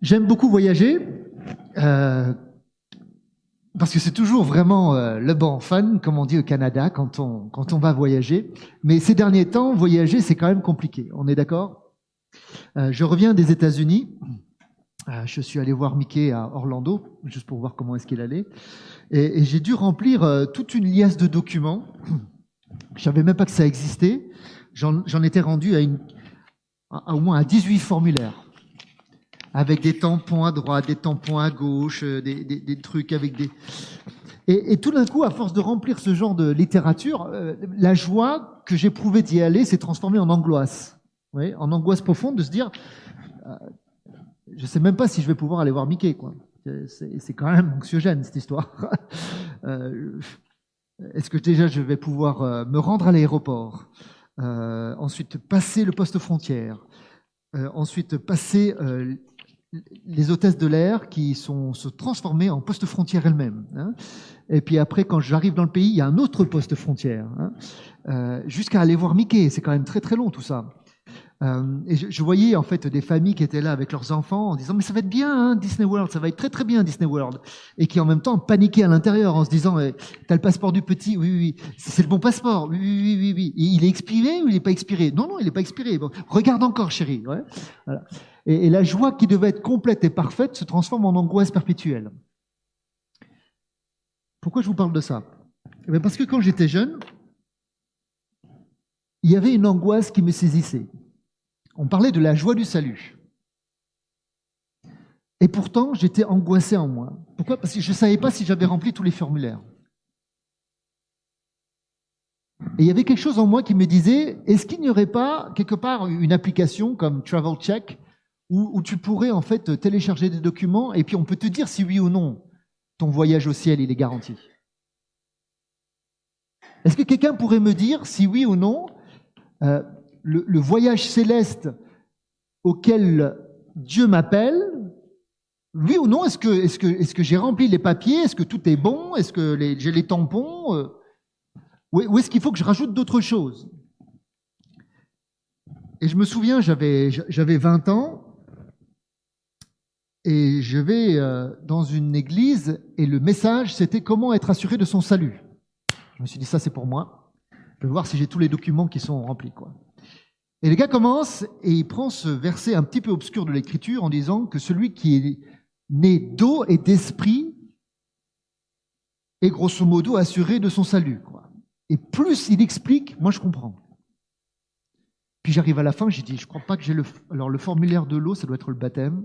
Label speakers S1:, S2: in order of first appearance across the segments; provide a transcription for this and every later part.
S1: J'aime beaucoup voyager euh, parce que c'est toujours vraiment euh, le bon fun, comme on dit au Canada, quand on, quand on va voyager. Mais ces derniers temps, voyager, c'est quand même compliqué. On est d'accord? Euh, Je reviens des États-Unis. Euh, je suis allé voir Mickey à Orlando, juste pour voir comment est-ce qu'il allait. Et, j'ai dû remplir toute une liasse de documents. Je savais même pas que ça existait. J'en étais rendu à, une, à au moins à 18 formulaires avec des tampons à droite, des tampons à gauche, euh, des, des- trucs avec des... Et, tout d'un coup, à force de remplir ce genre de littérature, euh, la joie que j'éprouvais d'y aller s'est transformée en angoisse. Vous voyez, en angoisse profonde de se dire, euh, je sais même pas si je vais pouvoir aller voir Mickey. quoi. C'est quand même anxiogène cette histoire. Euh, Est-ce que déjà je vais pouvoir me rendre à l'aéroport, ensuite passer le poste frontière, ensuite passer les hôtesses de l'air qui sont se transformer en poste frontière elles-mêmes. hein. Et puis après, quand j'arrive dans le pays, il y a un autre poste frontière, hein. Euh, jusqu'à aller voir Mickey. C'est quand même très très long tout ça. Euh, et je, je voyais en fait des familles qui étaient là avec leurs enfants en disant mais ça va être bien hein, Disney World, ça va être très très bien Disney World, et qui en même temps paniquaient à l'intérieur en se disant eh, t'as le passeport du petit, oui oui, oui. c'est le bon passeport, oui oui oui oui, oui. Il est expiré ou il n'est pas expiré? Non non il n'est pas expiré. Regarde encore chérie. Ouais. Voilà. Et, la joie qui devait être complète et parfaite se transforme en angoisse perpétuelle. Pourquoi je vous parle de ça? Eh Parce que quand j'étais jeune, il y avait une angoisse qui me saisissait. On parlait de la joie du salut. Et pourtant, j'étais angoissé en moi. Pourquoi? Parce que je ne savais pas si j'avais rempli tous les formulaires. Et il y avait quelque chose en moi qui me disait, est-ce qu'il n'y aurait pas quelque part une application comme Travel Check où, tu pourrais en fait télécharger des documents et puis on peut te dire si oui ou non ton voyage au ciel il est garanti. Est-ce que quelqu'un pourrait me dire si oui ou non euh, le, voyage céleste auquel Dieu m'appelle, oui ou non, est-ce que, est-ce que, est-ce que j'ai rempli les papiers Est-ce que tout est bon Est-ce que j'ai les tampons Euh, Ou ou est-ce qu'il faut que je rajoute d'autres choses? Et je me souviens, j'avais, j'avais 20 ans et je vais euh, dans une église et le message, c'était comment être assuré de son salut. Je me suis dit, ça c'est pour moi. Je vais voir si j'ai tous les documents qui sont remplis. Quoi. Et le gars commence et il prend ce verset un petit peu obscur de l'écriture en disant que celui qui est né d'eau et d'esprit est grosso modo assuré de son salut. Quoi. Et plus il explique, moi je comprends. Puis j'arrive à la fin, j'ai dit, je crois pas que j'ai le... Alors le formulaire de l'eau, ça doit être le baptême.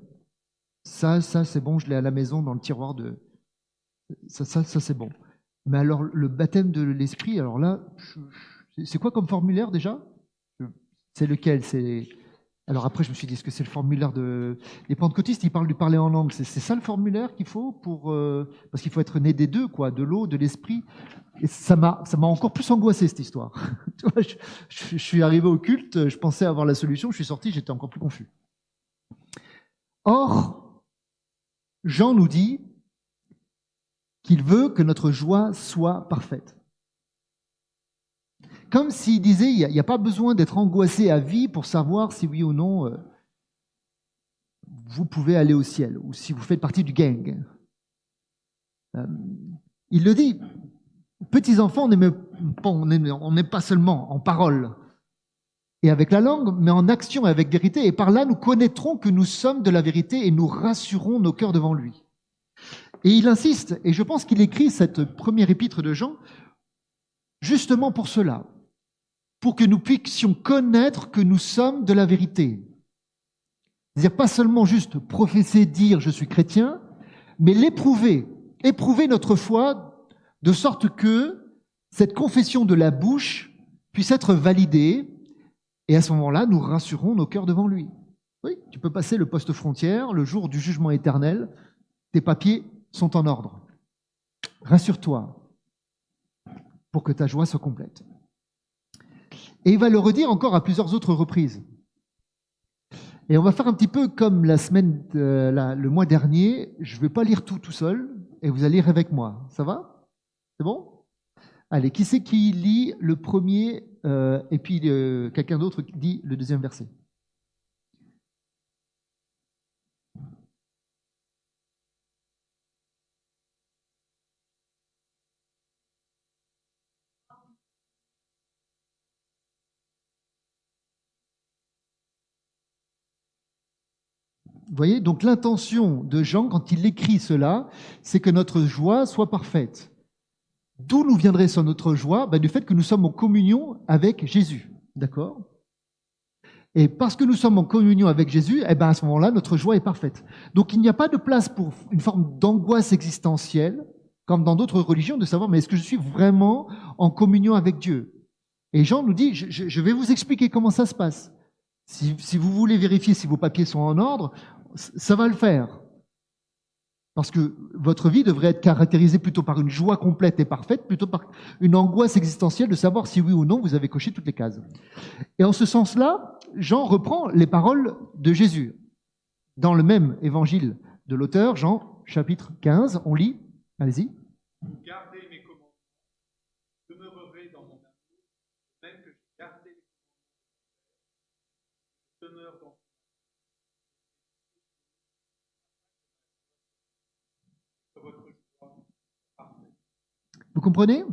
S1: Ça, ça c'est bon, je l'ai à la maison dans le tiroir de... Ça, ça, ça c'est bon. Mais alors le baptême de l'esprit, alors là, c'est quoi comme formulaire déjà? C'est lequel? C'est alors après je me suis dit est-ce que c'est le formulaire de les pentecôtistes Ils parlent du parler en langue. C'est ça le formulaire qu'il faut pour euh, parce qu'il faut être né des deux quoi, de l'eau, de l'esprit. Et ça m'a encore plus angoissé cette histoire. Tu vois, je suis arrivé au culte, je pensais avoir la solution, je suis sorti, j'étais encore plus confus. Or, Jean nous dit qu'il veut que notre joie soit parfaite. Comme s'il disait, il n'y a, pas besoin d'être angoissé à vie pour savoir si oui ou non euh, vous pouvez aller au ciel ou si vous faites partie du gang. Euh, il le dit, petits enfants, on n'est pas seulement en parole et avec la langue, mais en action et avec vérité. Et par là, nous connaîtrons que nous sommes de la vérité et nous rassurons nos cœurs devant lui. Et il insiste, et je pense qu'il écrit cette première épître de Jean justement pour cela, pour que nous puissions connaître que nous sommes de la vérité. C'est-à-dire pas seulement juste professer, dire je suis chrétien, mais l'éprouver, éprouver notre foi de sorte que cette confession de la bouche puisse être validée, et à ce moment-là, nous rassurons nos cœurs devant lui. Oui, tu peux passer le poste frontière le jour du jugement éternel, tes papiers sont en ordre. Rassure-toi pour que ta joie soit complète. Et il va le redire encore à plusieurs autres reprises. Et on va faire un petit peu comme la semaine, la- le mois dernier. Je ne vais pas lire tout tout seul, et vous allez lire avec moi. Ça va? C'est bon? Allez, qui c'est qui lit le premier, euh, et puis euh, quelqu'un d'autre dit le deuxième verset. Vous voyez, donc l'intention de Jean, quand il écrit cela, c'est que notre joie soit parfaite. D'où nous viendrait ça notre joie? Ben, Du fait que nous sommes en communion avec Jésus. D'accord? Et parce que nous sommes en communion avec Jésus, eh ben à ce moment-là, notre joie est parfaite. Donc il n'y a pas de place pour une forme d'angoisse existentielle, comme dans d'autres religions, de savoir, mais est-ce que je suis vraiment en communion avec Dieu? Et Jean nous dit, je, vais vous expliquer comment ça se passe. Si vous voulez vérifier si vos papiers sont en ordre, ça va le faire. Parce que votre vie devrait être caractérisée plutôt par une joie complète et parfaite, plutôt par une angoisse existentielle de savoir si oui ou non vous avez coché toutes les cases. Et en ce sens-là, Jean reprend les paroles de Jésus. Dans le même évangile de l'auteur, Jean chapitre 15, on lit, allez-y
S2: mes commandements, demeurerez dans mon amour, même que je garde les commandements, demeure dans
S1: Vous comprenez?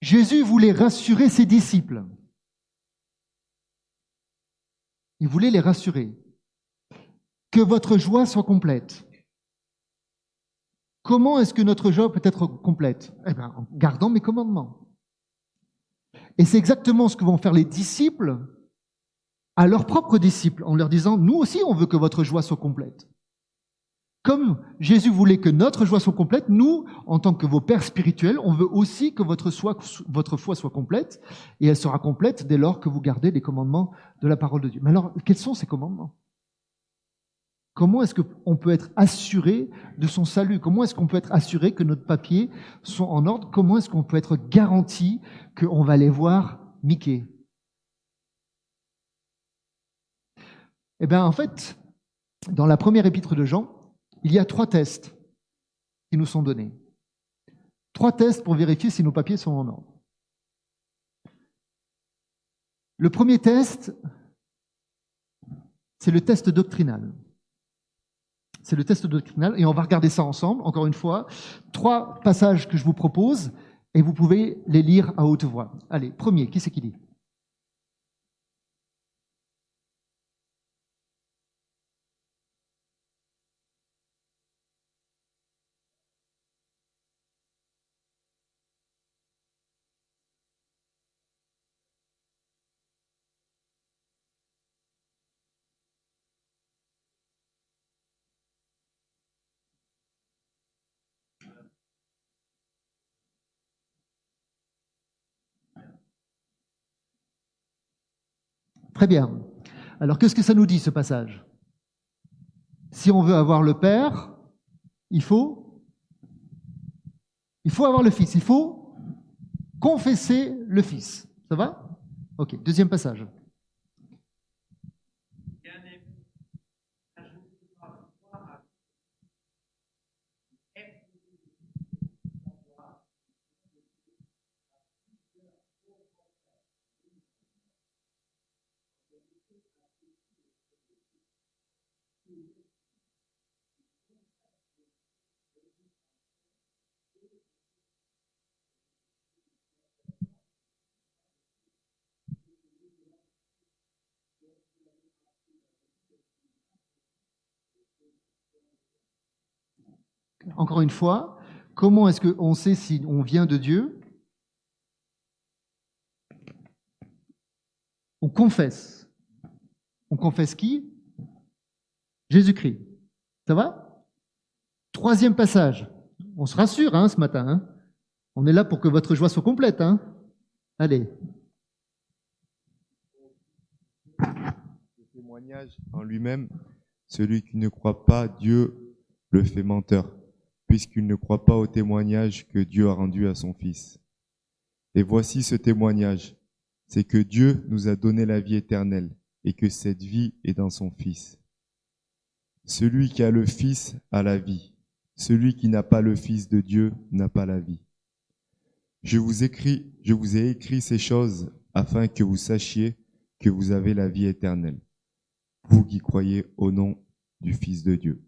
S1: Jésus voulait rassurer ses disciples. Il voulait les rassurer. Que votre joie soit complète. Comment est-ce que notre joie peut être complète? Eh bien, en gardant mes commandements. Et c'est exactement ce que vont faire les disciples à leurs propres disciples, en leur disant, nous aussi, on veut que votre joie soit complète. Comme Jésus voulait que notre joie soit complète, nous, en tant que vos pères spirituels, on veut aussi que votre, foi soit complète, et elle sera complète dès lors que vous gardez les commandements de la parole de Dieu. Mais alors, quels sont ces commandements? Comment est-ce qu'on peut être assuré de son salut? Comment est-ce qu'on peut être assuré que nos papiers sont en ordre? Comment est-ce qu'on peut être garanti qu'on va les voir Mickey? Eh bien, en fait, dans la première épître de Jean, il y a trois tests qui nous sont donnés. Trois tests pour vérifier si nos papiers sont en ordre. Le premier test, c'est le test doctrinal. C'est le test doctrinal et on va regarder ça ensemble, encore une fois. Trois passages que je vous propose et vous pouvez les lire à haute voix. Allez, premier, qui c'est qui dit? Très bien. Alors qu'est-ce que ça nous dit ce passage? Si on veut avoir le Père, il faut il faut avoir le Fils, il faut confesser le Fils. Ça va? OK, deuxième passage. Encore une fois, comment est-ce qu'on sait si on vient de Dieu On confesse. On confesse qui? Jésus-Christ. Ça va? Troisième passage. On se rassure hein, ce matin. Hein on est là pour que votre joie soit complète. Hein Allez.
S3: Le témoignage en lui-même, celui qui ne croit pas Dieu le fait menteur puisqu'il ne croit pas au témoignage que Dieu a rendu à son Fils. Et voici ce témoignage, c'est que Dieu nous a donné la vie éternelle et que cette vie est dans son Fils. Celui qui a le Fils a la vie, celui qui n'a pas le Fils de Dieu n'a pas la vie. Je vous écris, je vous ai écrit ces choses afin que vous sachiez que vous avez la vie éternelle, vous qui croyez au nom du Fils de Dieu.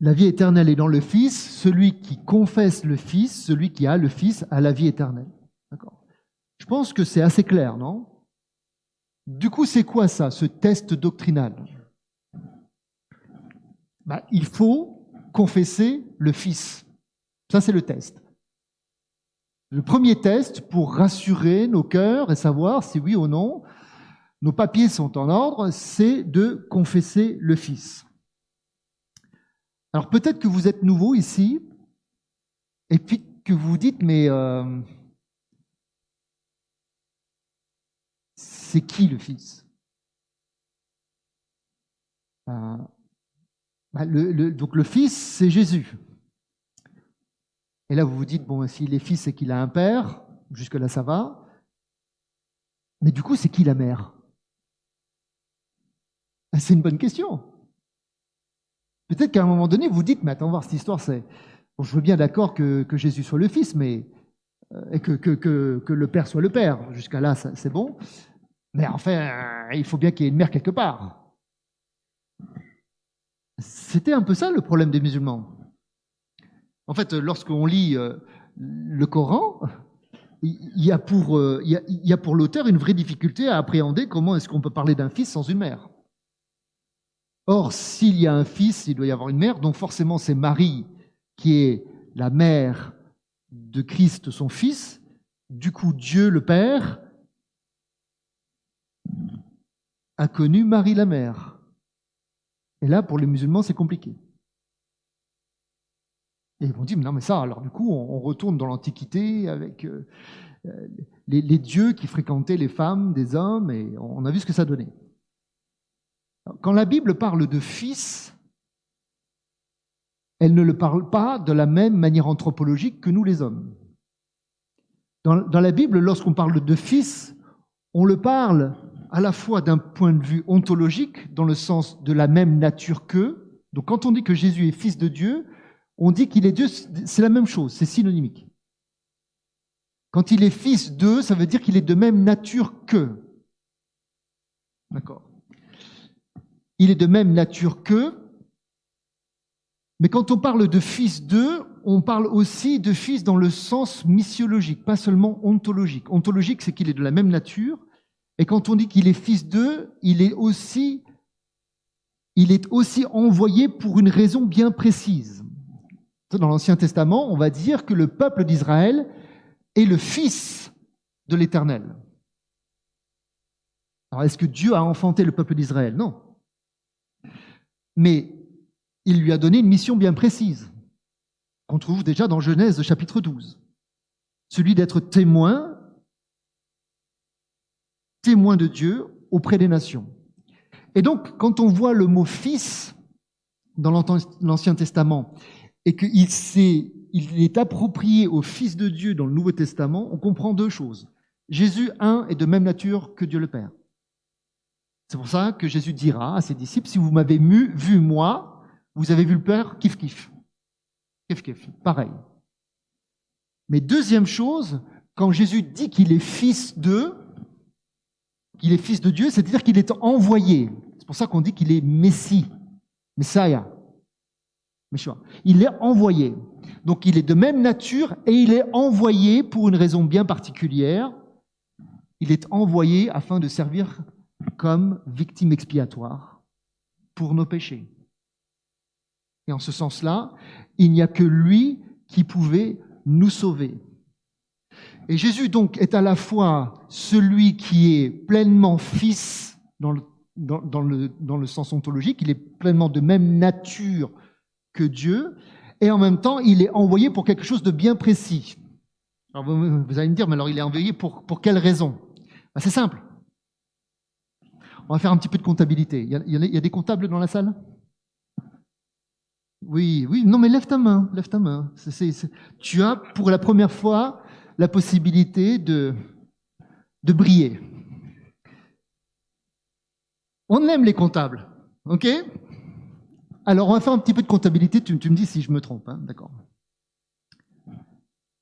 S1: La vie éternelle est dans le Fils. Celui qui confesse le Fils, celui qui a le Fils, a la vie éternelle. D'accord? Je pense que c'est assez clair, non? Du coup, c'est quoi ça, ce test doctrinal? Bah, Il faut confesser le Fils. Ça, c'est le test. Le premier test pour rassurer nos cœurs et savoir si oui ou non nos papiers sont en ordre, c'est de confesser le Fils. Alors peut-être que vous êtes nouveau ici, et puis que vous vous dites, mais euh, c'est qui le Fils? Euh, bah, Donc le Fils, c'est Jésus. Et là, vous vous dites, bon, s'il est fils, c'est qu'il a un père. Jusque-là, ça va. Mais du coup, c'est qui la mère? Ah, C'est une bonne question. Peut-être qu'à un moment donné, vous dites, mais attends, voir cette histoire, c'est. Je veux bien d'accord que, Jésus soit le fils, mais. Euh, et que, le père soit le père. Jusqu'à là, c'est bon. Mais enfin, il faut bien qu'il y ait une mère quelque part. C'était un peu ça le problème des musulmans. En fait, lorsqu'on lit euh, le Coran, il y a pour, euh, il y a pour l'auteur une vraie difficulté à appréhender comment est-ce qu'on peut parler d'un fils sans une mère. Or, s'il y a un fils, il doit y avoir une mère, donc forcément c'est Marie qui est la mère de Christ, son fils. Du coup, Dieu le Père a connu Marie la mère. Et là, pour les musulmans, c'est compliqué. Et ils vont dire, non mais ça, alors du coup, on, retourne dans l'Antiquité avec euh, euh, les, dieux qui fréquentaient les femmes des hommes, et on a vu ce que ça donnait. Quand la Bible parle de fils, elle ne le parle pas de la même manière anthropologique que nous les hommes. Dans, la Bible, lorsqu'on parle de fils, on le parle à la fois d'un point de vue ontologique, dans le sens de la même nature qu'eux. Donc quand on dit que Jésus est fils de Dieu, on dit qu'il est Dieu, c'est la même chose, c'est synonymique. Quand il est fils d'eux, ça veut dire qu'il est de même nature qu'eux. D'accord Il est de même nature qu'eux, mais quand on parle de fils d'eux, on parle aussi de fils dans le sens missiologique, pas seulement ontologique. Ontologique, c'est qu'il est de la même nature, et quand on dit qu'il est fils d'eux, il est aussi, il est aussi envoyé pour une raison bien précise. Dans l'Ancien Testament, on va dire que le peuple d'Israël est le fils de l'Éternel. Alors, est-ce que Dieu a enfanté le peuple d'Israël? Non. Mais il lui a donné une mission bien précise, qu'on trouve déjà dans Genèse chapitre 12. Celui d'être témoin, témoin de Dieu auprès des nations. Et donc, quand on voit le mot fils dans l'Ancien Testament et qu'il est approprié au Fils de Dieu dans le Nouveau Testament, on comprend deux choses. Jésus, un, est de même nature que Dieu le Père. C'est pour ça que Jésus dira à ses disciples, si vous m'avez vu moi, vous avez vu le Père, kiff kiff. Kiff kiff, pareil. Mais deuxième chose, quand Jésus dit qu'il est fils d'eux, qu'il est fils de Dieu, c'est-à-dire qu'il est envoyé. C'est pour ça qu'on dit qu'il est Messie, Messiah. Il est envoyé. Donc il est de même nature et il est envoyé pour une raison bien particulière. Il est envoyé afin de servir comme victime expiatoire pour nos péchés. Et en ce sens-là, il n'y a que lui qui pouvait nous sauver. Et Jésus donc est à la fois celui qui est pleinement fils dans le, dans, le, dans le sens ontologique, il est pleinement de même nature que Dieu, et en même temps, il est envoyé pour quelque chose de bien précis. Alors vous, allez me dire, mais alors il est envoyé pour, pour quelle raison? Ben, C'est simple. On va faire un petit peu de comptabilité. Il y, a, des comptables dans la salle? Oui, oui, non mais lève ta main, lève main. tu as pour la première fois la possibilité de, de briller. On aime les comptables, ok? Alors, on va faire un petit peu de comptabilité. Tu, me dis si je me trompe, hein, d'accord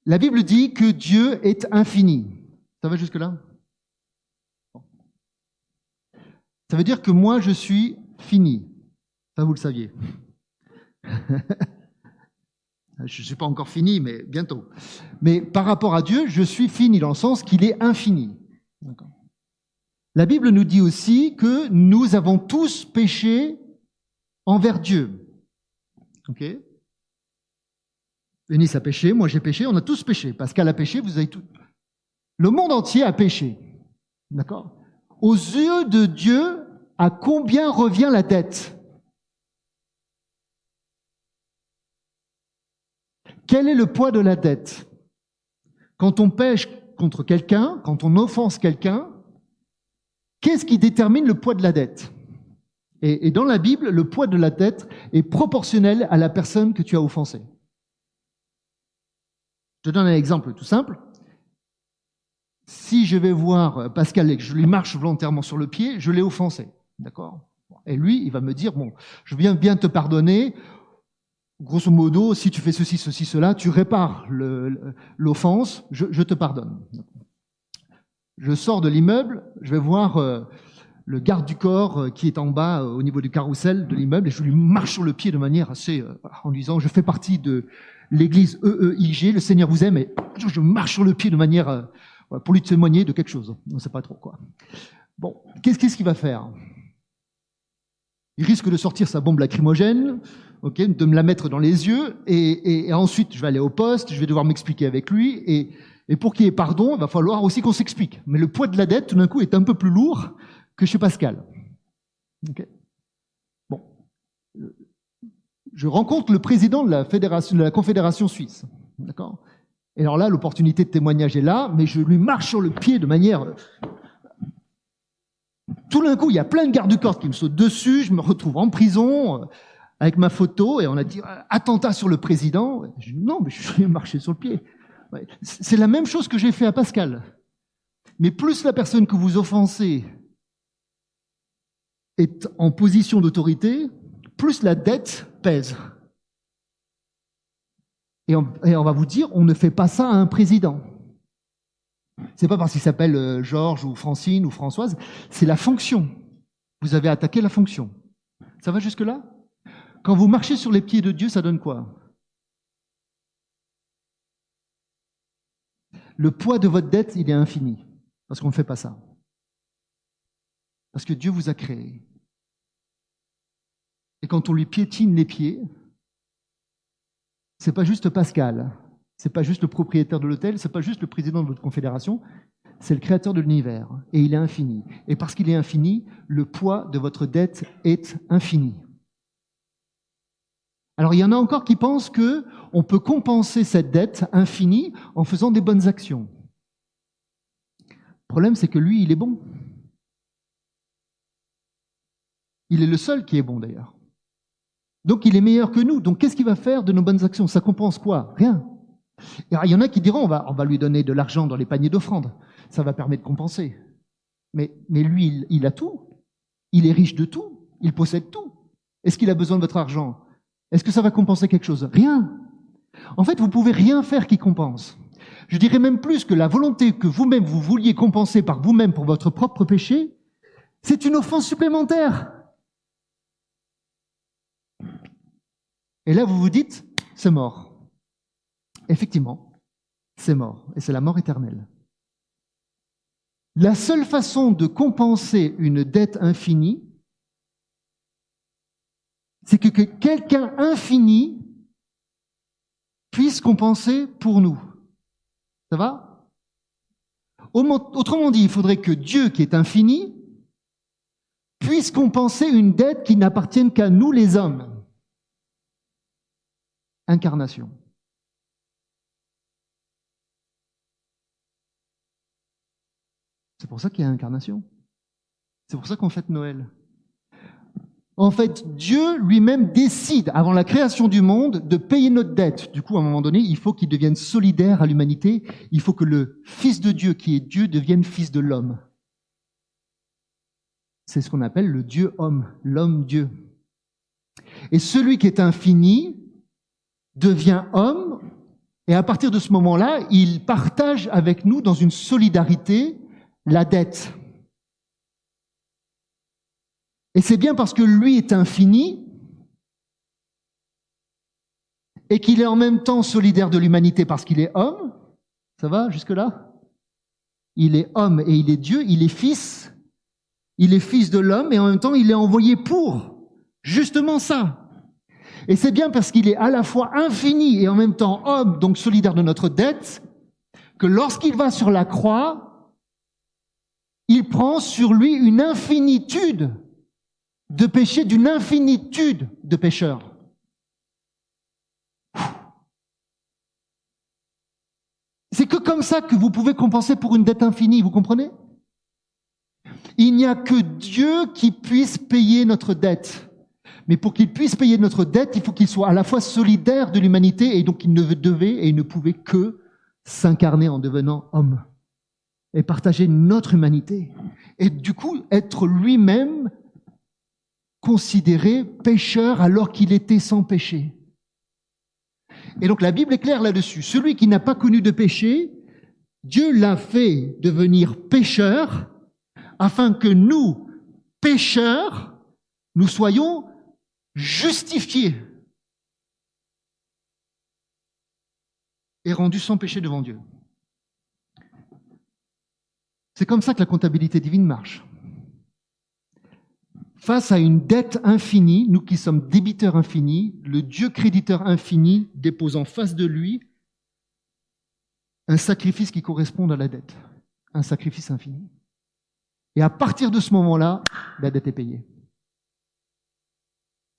S1: La Bible dit que Dieu est infini. Ça va jusque-là? Ça veut dire que moi, je suis fini. Ça, vous le saviez. je ne suis pas encore fini, mais bientôt. Mais par rapport à Dieu, je suis fini dans le sens qu'il est infini. La Bible nous dit aussi que nous avons tous péché envers Dieu. Ok Denis a péché, moi j'ai péché, on a tous péché. Pascal a péché, vous avez tout. Le monde entier a péché. D'accord Aux yeux de Dieu, à combien revient la dette? Quel est le poids de la dette? Quand on pêche contre quelqu'un, quand on offense quelqu'un, qu'est-ce qui détermine le poids de la dette? Et, dans la Bible, le poids de la dette est proportionnel à la personne que tu as offensée. Je te donne un exemple tout simple. Si je vais voir Pascal et que je lui marche volontairement sur le pied, je l'ai offensé. D'accord? Et lui, il va me dire, bon, je viens bien te pardonner. Grosso modo, si tu fais ceci, ceci, cela, tu répares l'offense, je, te pardonne. Je sors de l'immeuble, je vais voir euh, le garde du corps euh, qui est en bas euh, au niveau du carrousel de l'immeuble et je lui marche sur le pied de manière assez euh, en disant je fais partie de l'église EEIG, le Seigneur vous aime et je marche sur le pied de manière euh, pour lui témoigner de quelque chose. On ne sait pas trop quoi. Bon, qu'est-ce qu'il va faire? Il risque de sortir sa bombe lacrymogène, ok, de me la mettre dans les yeux et, ensuite je vais aller au poste, je vais devoir m'expliquer avec lui et, pour qu'il y ait pardon, il va falloir aussi qu'on s'explique. Mais le poids de la dette, tout d'un coup, est un peu plus lourd que chez Pascal. Bon. Je rencontre le président de la, de la Confédération suisse. D'accord? Et alors là, l'opportunité de témoignage est là, mais je lui marche sur le pied de manière. Tout d'un coup, il y a plein de gardes du corps qui me sautent dessus, je me retrouve en prison euh, avec ma photo et on a dit euh, attentat sur le président. Non, mais je suis marché sur le pied. C'est la même chose que j'ai fait à Pascal. Mais plus la personne que vous offensez est en position d'autorité, plus la dette pèse. Et on, va vous dire, on ne fait pas ça à un président. C'est pas parce qu'il s'appelle euh, Georges ou Francine ou Françoise, c'est la fonction. Vous avez attaqué la fonction. Ça va jusque-là? Quand vous marchez sur les pieds de Dieu, ça donne quoi? Le poids de votre dette, il est infini. Parce qu'on ne fait pas ça. Parce que Dieu vous a créé. Et quand on lui piétine les pieds, c'est pas juste Pascal, c'est pas juste le propriétaire de l'hôtel, c'est pas juste le président de votre confédération, c'est le créateur de l'univers. Et il est infini. Et parce qu'il est infini, le poids de votre dette est infini. Alors il y en a encore qui pensent que on peut compenser cette dette infinie en faisant des bonnes actions. Le problème, c'est que lui, il est bon. Il est le seul qui est bon d'ailleurs. Donc il est meilleur que nous. Donc qu'est-ce qu'il va faire de nos bonnes actions? Ça compense quoi? Rien. Alors, il y en a qui diront on va, on va lui donner de l'argent dans les paniers d'offrande. Ça va permettre de compenser. Mais, mais lui, il, il a tout. Il est riche de tout. Il possède tout. Est-ce qu'il a besoin de votre argent? Est-ce que ça va compenser quelque chose? Rien. En fait, vous pouvez rien faire qui compense. Je dirais même plus que la volonté que vous-même vous vouliez compenser par vous-même pour votre propre péché, c'est une offense supplémentaire. Et là, vous vous dites, c'est mort. Effectivement, c'est mort. Et c'est la mort éternelle. La seule façon de compenser une dette infinie, c'est que, que quelqu'un infini puisse compenser pour nous. Ça va? Autrement dit, il faudrait que Dieu, qui est infini, puisse compenser une dette qui n'appartienne qu'à nous les hommes. Incarnation. C'est pour ça qu'il y a incarnation. C'est pour ça qu'on fête Noël. En fait, Dieu lui-même décide, avant la création du monde, de payer notre dette. Du coup, à un moment donné, il faut qu'il devienne solidaire à l'humanité. Il faut que le Fils de Dieu, qui est Dieu, devienne Fils de l'homme. C'est ce qu'on appelle le Dieu-homme, l'homme-Dieu. Et celui qui est infini devient homme, et à partir de ce moment-là, il partage avec nous dans une solidarité la dette. Et c'est bien parce que lui est infini et qu'il est en même temps solidaire de l'humanité parce qu'il est homme. Ça va jusque-là? Il est homme et il est Dieu, il est fils Il est fils de l'homme et en même temps il est envoyé pour justement ça. Et c'est bien parce qu'il est à la fois infini et en même temps homme, donc solidaire de notre dette, que lorsqu'il va sur la croix, il prend sur lui une infinitude de péchés, d'une infinitude de pécheurs. C'est que comme ça que vous pouvez compenser pour une dette infinie, vous comprenez? Il n'y a que Dieu qui puisse payer notre dette. Mais pour qu'il puisse payer notre dette, il faut qu'il soit à la fois solidaire de l'humanité et donc il ne devait et il ne pouvait que s'incarner en devenant homme et partager notre humanité. Et du coup, être lui-même considéré pécheur alors qu'il était sans péché. Et donc la Bible est claire là-dessus. Celui qui n'a pas connu de péché, Dieu l'a fait devenir pécheur afin que nous, pécheurs, nous soyons justifiés et rendus sans péché devant Dieu. C'est comme ça que la comptabilité divine marche. Face à une dette infinie, nous qui sommes débiteurs infinis, le Dieu créditeur infini dépose en face de lui un sacrifice qui corresponde à la dette, un sacrifice infini. Et à partir de ce moment-là, la dette est payée.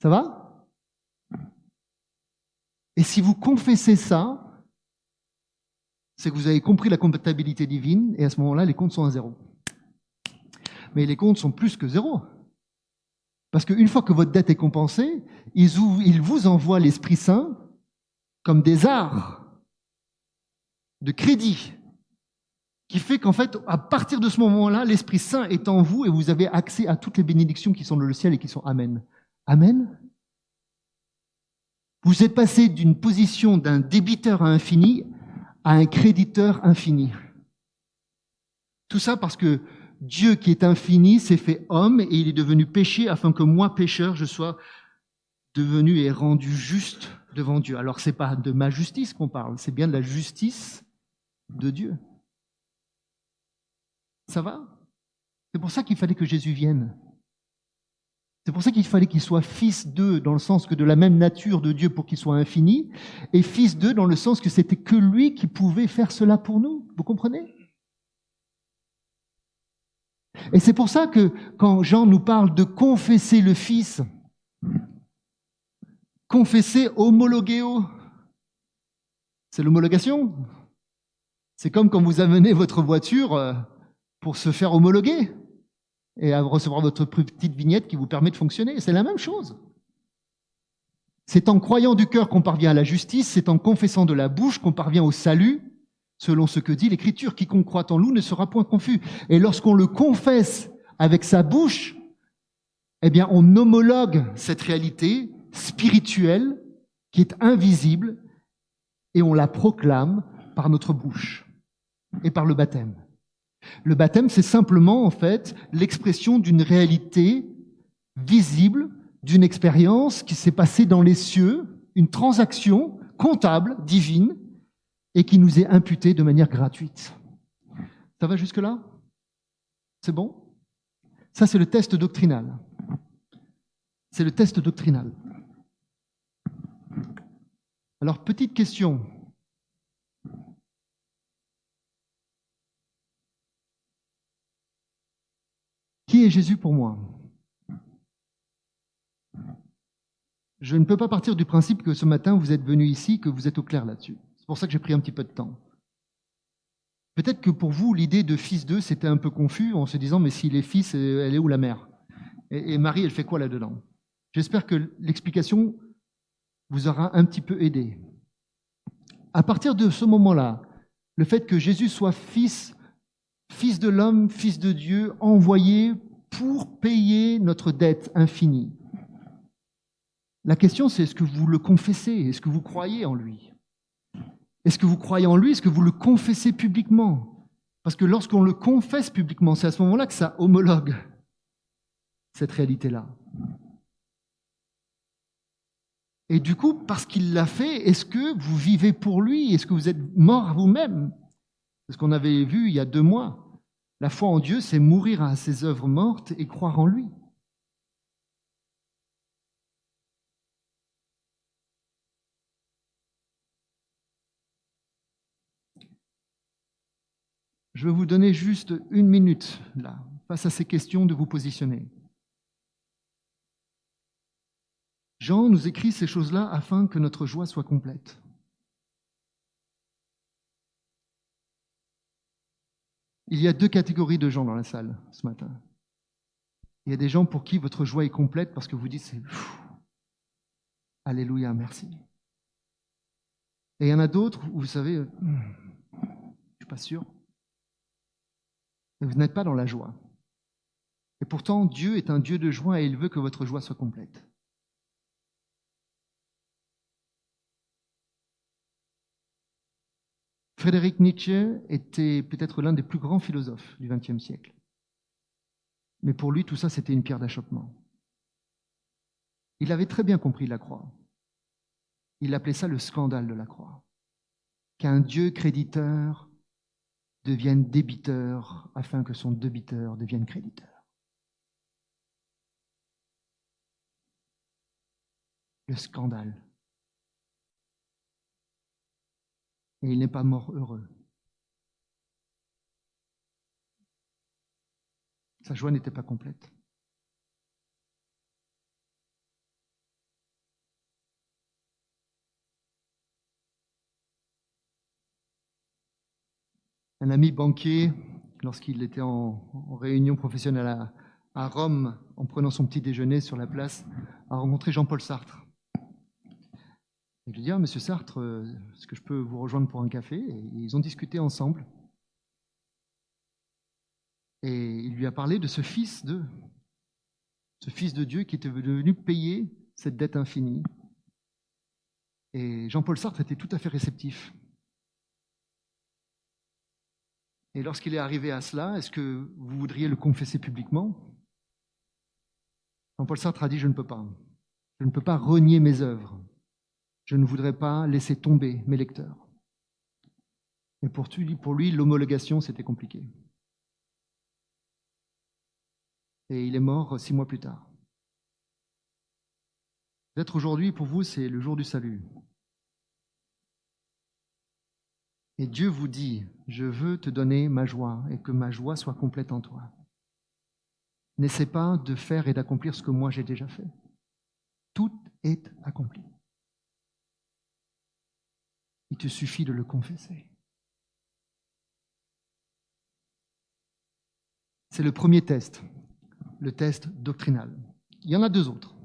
S1: Ça va? Et si vous confessez ça, c'est que vous avez compris la comptabilité divine, et à ce moment-là, les comptes sont à zéro. Mais les comptes sont plus que zéro. Parce qu'une fois que votre dette est compensée, il vous envoie l'Esprit Saint comme des arts de crédit, qui fait qu'en fait, à partir de ce moment-là, l'Esprit Saint est en vous et vous avez accès à toutes les bénédictions qui sont dans le ciel et qui sont Amen. Amen. Vous êtes passé d'une position d'un débiteur à infini à un créditeur infini. Tout ça parce que Dieu qui est infini s'est fait homme et il est devenu péché afin que moi, pécheur, je sois devenu et rendu juste devant Dieu. Alors c'est pas de ma justice qu'on parle, c'est bien de la justice de Dieu. Ça va? C'est pour ça qu'il fallait que Jésus vienne. C'est pour ça qu'il fallait qu'il soit fils d'eux, dans le sens que de la même nature de Dieu pour qu'il soit infini, et fils d'eux dans le sens que c'était que lui qui pouvait faire cela pour nous. Vous comprenez? Et c'est pour ça que quand Jean nous parle de confesser le Fils, confesser homologuéo, c'est l'homologation. C'est comme quand vous amenez votre voiture euh, pour se faire homologuer et à recevoir votre petite vignette qui vous permet de fonctionner. C'est la même chose. C'est en croyant du cœur qu'on parvient à la justice, c'est en confessant de la bouche qu'on parvient au salut, selon ce que dit l'Écriture. Quiconque croit en nous ne sera point confus. Et lorsqu'on le confesse avec sa bouche, eh bien, on homologue cette réalité spirituelle qui est invisible et on la proclame par notre bouche et par le baptême. Le baptême, c'est simplement, en fait, l'expression d'une réalité visible, d'une expérience qui s'est passée dans les cieux, une transaction comptable, divine, et qui nous est imputé de manière gratuite. Ça va jusque-là? C'est bon? Ça, c'est le test doctrinal. C'est le test doctrinal. Alors, petite question. Qui est Jésus pour moi? Je ne peux pas partir du principe que ce matin vous êtes venu ici, que vous êtes au clair là-dessus. C'est pour ça que j'ai pris un petit peu de temps. Peut-être que pour vous, l'idée de fils d'eux, c'était un peu confus en se disant, mais s'il est fils, elle est où la mère? Et, Marie, elle fait quoi là-dedans? J'espère que l'explication vous aura un petit peu aidé. À partir de ce moment-là, le fait que Jésus soit fils, fils de l'homme, fils de Dieu, envoyé pour payer notre dette infinie. La question, c'est est-ce que vous le confessez? Est-ce que vous croyez en lui? Est-ce que vous croyez en lui? Est-ce que vous le confessez publiquement? Parce que lorsqu'on le confesse publiquement, c'est à ce moment-là que ça homologue cette réalité-là. Et du coup, parce qu'il l'a fait, est-ce que vous vivez pour lui? Est-ce que vous êtes mort vous-même? C'est ce qu'on avait vu il y a deux mois. La foi en Dieu, c'est mourir à ses œuvres mortes et croire en lui. Je vais vous donner juste une minute, là, face à ces questions, de vous positionner. Jean nous écrit ces choses-là afin que notre joie soit complète. Il y a deux catégories de gens dans la salle ce matin. Il y a des gens pour qui votre joie est complète parce que vous dites c'est Alléluia, merci. Et il y en a d'autres où vous savez, euh, je suis pas sûr. Et vous n'êtes pas dans la joie. Et pourtant, Dieu est un Dieu de joie et il veut que votre joie soit complète. Frédéric Nietzsche était peut-être l'un des plus grands philosophes du XXe siècle. Mais pour lui, tout ça, c'était une pierre d'achoppement. Il avait très bien compris la croix. Il appelait ça le scandale de la croix. Qu'un Dieu créditeur devienne débiteur afin que son débiteur devienne créditeur. Le scandale. Et il n'est pas mort heureux. Sa joie n'était pas complète. Un ami banquier, lorsqu'il était en, réunion professionnelle à, Rome, en prenant son petit déjeuner sur la place, a rencontré Jean-Paul Sartre. Il lui dit ah, Monsieur Sartre, est-ce que je peux vous rejoindre pour un café? Et ils ont discuté ensemble. Et il lui a parlé de ce fils de, ce fils de Dieu qui était venu payer cette dette infinie. Et Jean-Paul Sartre était tout à fait réceptif. Et lorsqu'il est arrivé à cela, est-ce que vous voudriez le confesser publiquement? Jean-Paul Sartre a dit, je ne peux pas. Je ne peux pas renier mes œuvres. Je ne voudrais pas laisser tomber mes lecteurs. Et pour lui, l'homologation, c'était compliqué. Et il est mort six mois plus tard. Peut-être aujourd'hui, pour vous, c'est le jour du salut. Et Dieu vous dit, je veux te donner ma joie et que ma joie soit complète en toi. N'essaie pas de faire et d'accomplir ce que moi j'ai déjà fait. Tout est accompli. Il te suffit de le confesser. C'est le premier test, le test doctrinal. Il y en a deux autres.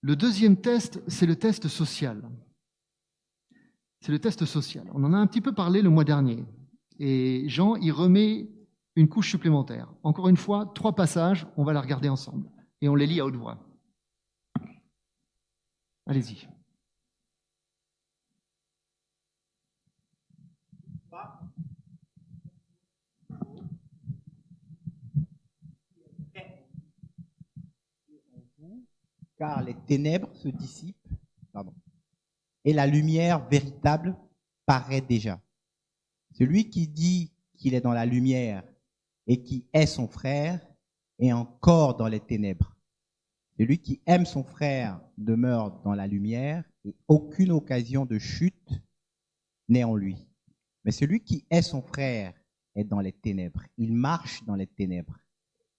S1: Le deuxième test, c'est le test social c'est le test social. On en a un petit peu parlé le mois dernier. Et Jean y remet une couche supplémentaire. Encore une fois, trois passages, on va la regarder ensemble. Et on les lit à haute voix. Allez-y.
S4: Car les ténèbres se dissipent. Et la lumière véritable paraît déjà. Celui qui dit qu'il est dans la lumière et qui est son frère est encore dans les ténèbres. Celui qui aime son frère demeure dans la lumière et aucune occasion de chute n'est en lui. Mais celui qui est son frère est dans les ténèbres. Il marche dans les ténèbres.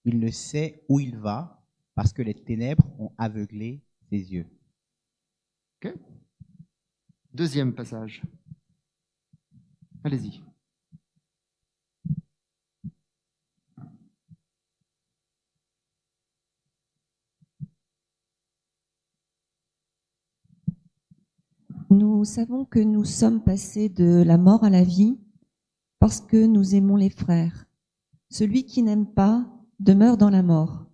S4: Il ne sait où il va parce que les ténèbres ont aveuglé ses yeux.
S1: Deuxième passage. Allez-y.
S5: Nous savons que nous sommes passés de la mort à la vie parce que nous aimons les frères. Celui qui n'aime pas demeure dans la mort.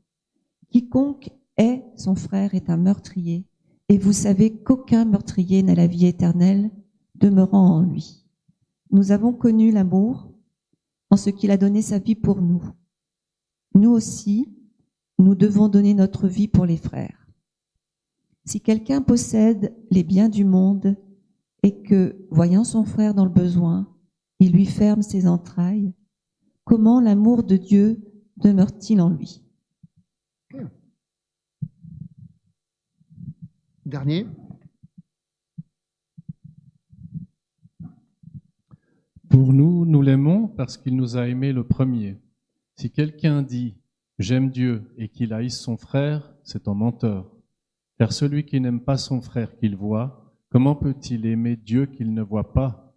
S5: Quiconque est son frère est un meurtrier et vous savez qu'aucun meurtrier n'a la vie éternelle demeurant en lui. Nous avons connu l'amour en ce qu'il a donné sa vie pour nous. Nous aussi, nous devons donner notre vie pour les frères. Si quelqu'un possède les biens du monde et que, voyant son frère dans le besoin, il lui ferme ses entrailles, comment l'amour de Dieu demeure-t-il en lui?
S1: Dernier.
S6: Pour nous, nous l'aimons parce qu'il nous a aimés le premier. Si quelqu'un dit J'aime Dieu et qu'il haïsse son frère, c'est un menteur. Car celui qui n'aime pas son frère qu'il voit, comment peut-il aimer Dieu qu'il ne voit pas?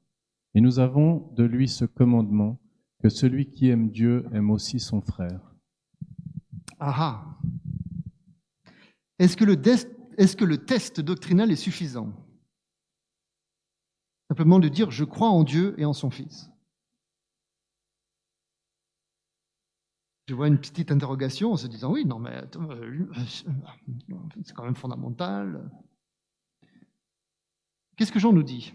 S6: Et nous avons de lui ce commandement, que celui qui aime Dieu aime aussi son frère.
S1: Ah ah. Est-ce que, le est-ce que le test doctrinal est suffisant? Simplement de dire je crois en Dieu et en son Fils. Je vois une petite interrogation en se disant oui, non, mais euh, c'est quand même fondamental. Qu'est-ce que Jean nous dit?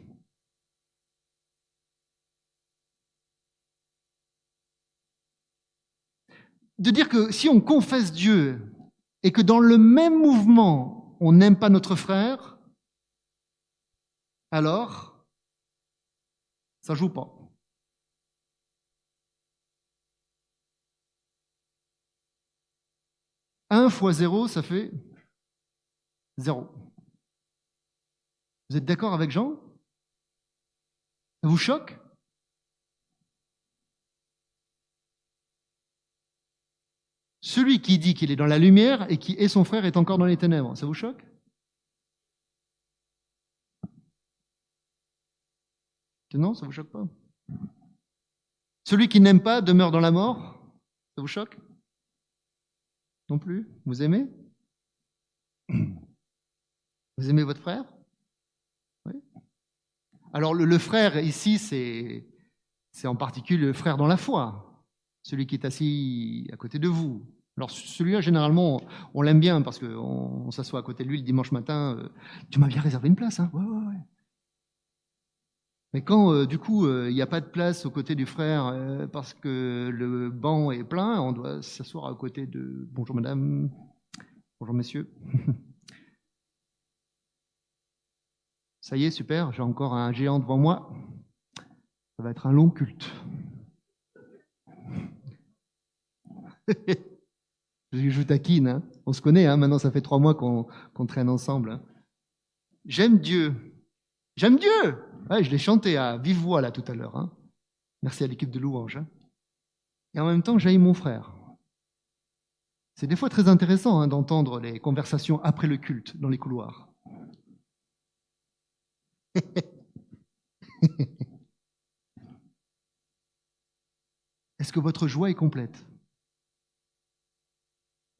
S1: De dire que si on confesse Dieu et que dans le même mouvement, on n'aime pas notre frère, alors ça joue pas. Un fois zéro, ça fait zéro. Vous êtes d'accord avec Jean? Ça vous choque? Celui qui dit qu'il est dans la lumière et qui est son frère est encore dans les ténèbres. Ça vous choque? Non, ça vous choque pas? Celui qui n'aime pas demeure dans la mort? Ça vous choque? Non plus? Vous aimez? Vous aimez votre frère? Oui. Alors le, frère ici, c'est en particulier le frère dans la foi, celui qui est assis à côté de vous. Alors celui-là, généralement, on l'aime bien parce qu'on on, s'assoit à côté de lui le dimanche matin. euh, tu m'as bien réservé une place, hein. Mais quand, euh, du coup, euh, il n'y a pas de place aux côtés du frère parce que le banc est plein, on doit s'asseoir à côté de bonjour madame, bonjour messieurs. Ça y est, super, j'ai encore un géant devant moi. Ça va être un long culte. je, je taquine, hein. on se connaît, hein. maintenant ça fait trois mois qu'on traîne ensemble. hein. J'aime Dieu. J'aime Dieu je l'ai chanté à vive voix là tout à l'heure. Merci à l'équipe de louange. hein. Et en même temps, j'aime mon frère. C'est des fois très intéressant d'entendre les conversations après le culte dans les couloirs. Est-ce que votre joie est complète?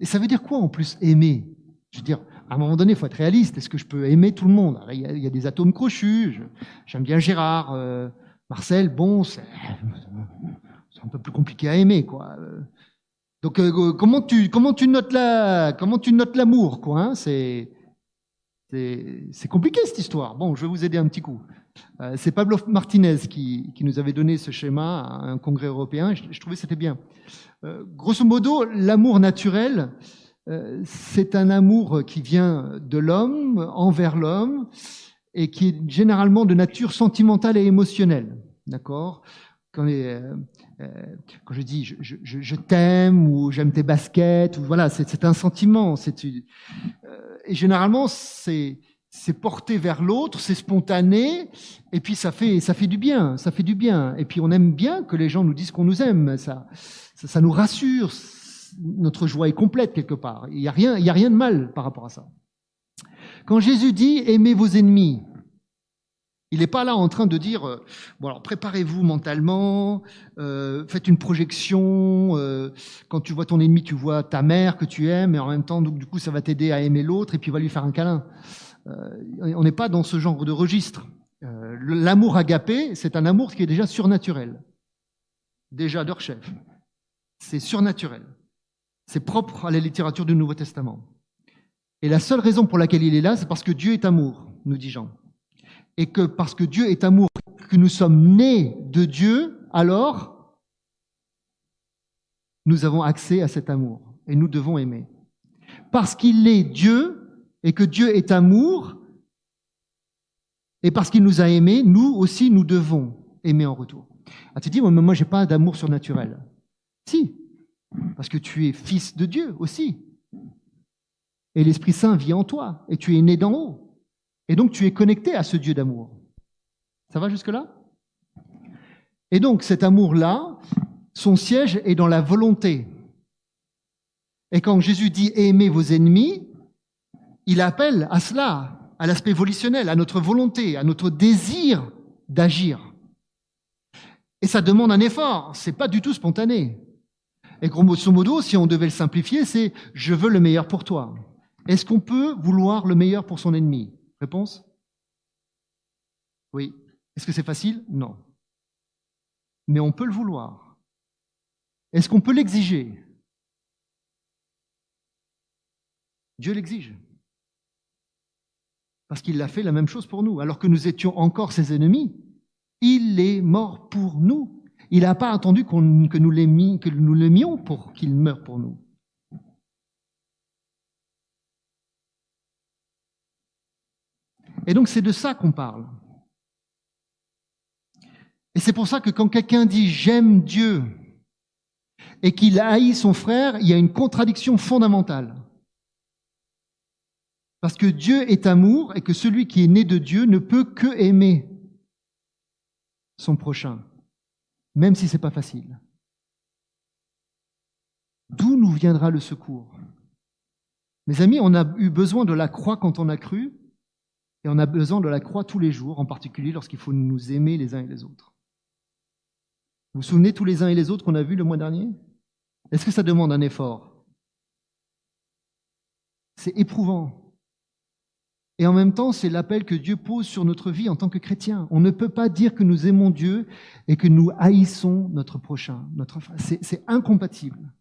S1: Et ça veut dire quoi en plus aimer? Je veux dire, à un moment donné, il faut être réaliste. Est-ce que je peux aimer tout le monde? Il, y a, des atomes crochus. J'aime bien Gérard, euh, Marcel. Bon, c'est un peu plus compliqué à aimer, quoi. Euh, Donc, euh, comment tu comment tu notes la comment tu notes l'amour, quoi hein? C'est c'est compliqué cette histoire. Bon, je vais vous aider un petit coup. Euh, c'est Pablo Martinez qui, nous avait donné ce schéma à un congrès européen. Je, trouvais que c'était bien. Euh, grosso modo, l'amour naturel, euh, c'est un amour qui vient de l'homme envers l'homme et qui est généralement de nature sentimentale et émotionnelle. D'accord? Quand, je dis je, t'aime ou j'aime tes baskets, voilà, c'est un sentiment. Et généralement c'est c'est porté vers l'autre, c'est spontané, et puis ça fait ça fait du bien, ça fait du bien. Et puis on aime bien que les gens nous disent qu'on nous aime, ça ça, nous rassure, notre joie est complète quelque part. Il y a rien il y a rien de mal par rapport à ça. Quand Jésus dit aimez vos ennemis, il n'est pas là en train de dire euh, bon alors préparez-vous mentalement, euh, faites une projection. euh, quand tu vois ton ennemi, tu vois ta mère que tu aimes, et en même temps donc du coup ça va t'aider à aimer l'autre et puis va lui faire un câlin. Euh, on n'est pas dans ce genre de registre. Euh, L'amour agapé, c'est un amour qui est déjà surnaturel, déjà leur chef. C'est surnaturel. C'est propre à la littérature du Nouveau Testament. Et la seule raison pour laquelle il est là, c'est parce que Dieu est amour, nous dit Jean. Et que parce que Dieu est amour, que nous sommes nés de Dieu, alors nous avons accès à cet amour et nous devons aimer. Parce qu'il est Dieu et que Dieu est amour, et parce qu'il nous a aimés, nous aussi nous devons aimer en retour. Ah, tu dis, moi, moi j'ai pas d'amour surnaturel. Si, parce que tu es fils de Dieu aussi. Et l'Esprit Saint vit en toi, et tu es né d'en haut. Et donc tu es connecté à ce Dieu d'amour. Ça va jusque-là? Et donc cet amour-là, son siège est dans la volonté. Et quand Jésus dit aimez vos ennemis, il appelle à cela, à l'aspect volitionnel, à notre volonté, à notre désir d'agir. Et ça demande un effort, c'est pas du tout spontané. Et grosso modo, si on devait le simplifier, c'est je veux le meilleur pour toi. Est-ce qu'on peut vouloir le meilleur pour son ennemi? Réponse? Oui. Est-ce que c'est facile? Non. Mais on peut le vouloir. Est-ce qu'on peut l'exiger? Dieu l'exige. Parce qu'il a fait la même chose pour nous. Alors que nous étions encore ses ennemis, il est mort pour nous. Il n'a pas attendu que, nous l'aimions pour qu'il meure pour nous. Et donc c'est de ça qu'on parle. Et c'est pour ça que quand quelqu'un dit j'aime Dieu et qu'il haït son frère, il y a une contradiction fondamentale. Parce que Dieu est amour et que celui qui est né de Dieu ne peut que aimer son prochain, même si ce n'est pas facile. D'où nous viendra le secours? Mes amis, on a eu besoin de la croix quand on a cru, et on a besoin de la croix tous les jours, en particulier lorsqu'il faut nous aimer les uns et les autres. Vous vous souvenez tous les uns et les autres qu'on a vus le mois dernier? Est-ce que ça demande un effort? C'est éprouvant. Et en même temps, c'est l'appel que Dieu pose sur notre vie en tant que chrétien. On ne peut pas dire que nous aimons Dieu et que nous haïssons notre prochain, notre C'est incompatible.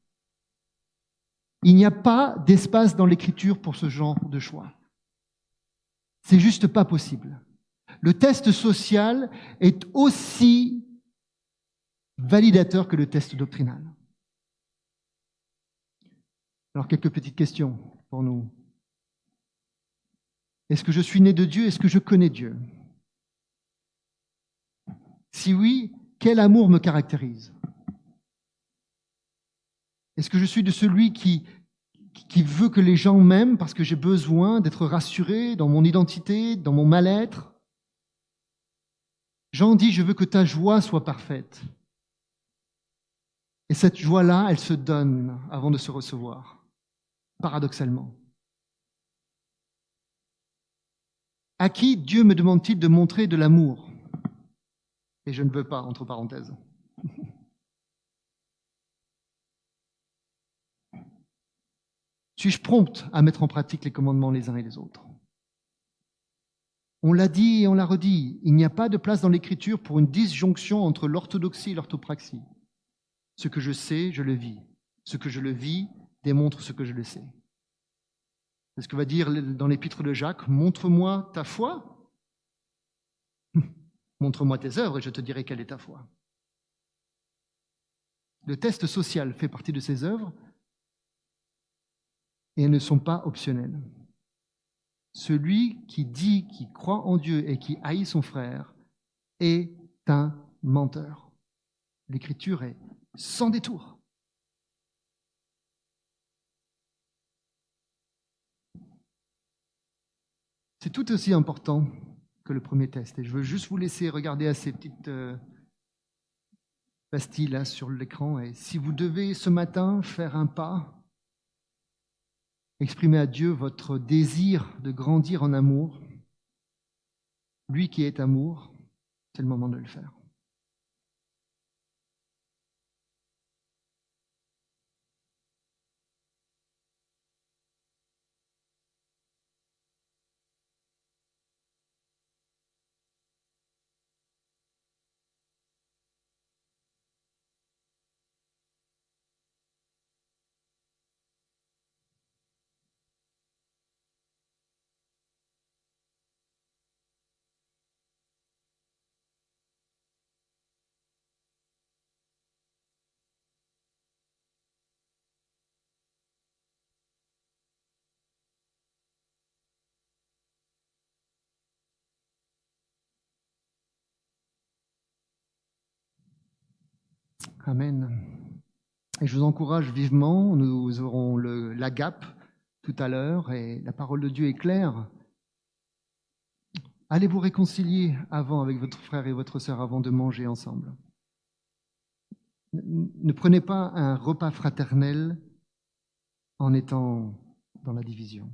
S1: Il n'y a pas d'espace dans l'écriture pour ce genre de choix. C'est juste pas possible. Le test social est aussi validateur que le test doctrinal. Alors quelques petites questions pour nous. Est-ce que je suis né de Dieu? Est-ce que je connais Dieu? Si oui, quel amour me caractérise? Est-ce que je suis de celui qui, veut que les gens m'aiment parce que j'ai besoin d'être rassuré dans mon identité, dans mon mal-être? Jean dit, je veux que ta joie soit parfaite. Et cette joie-là, elle se donne avant de se recevoir, paradoxalement. À qui Dieu me demande-t-il de montrer de l'amour? Et je ne veux pas, entre parenthèses. Suis-je prompte à mettre en pratique les commandements les uns et les autres? On l'a dit et on l'a redit, il n'y a pas de place dans l'Écriture pour une disjonction entre l'orthodoxie et l'orthopraxie. Ce que je sais, je le vis. Ce que je le vis démontre ce que je le sais. C'est ce que va dire dans l'épître de Jacques, montre-moi ta foi. montre-moi tes œuvres et je te dirai quelle est ta foi. Le test social fait partie de ces œuvres et elles ne sont pas optionnelles. Celui qui dit qu'il croit en Dieu et qui haït son frère est un menteur. L'écriture est sans détour. C'est tout aussi important que le premier test. Et je veux juste vous laisser regarder à ces petites euh, pastilles là sur l'écran. Et si vous devez ce matin faire un pas, exprimer à Dieu votre désir de grandir en amour, lui qui est amour, c'est le moment de le faire. Amen. Et je vous encourage vivement, nous aurons la GAP tout à l'heure et la parole de Dieu est claire. Allez vous réconcilier avant avec votre frère et votre sœur avant de manger ensemble. Ne prenez pas un repas fraternel en étant dans la division.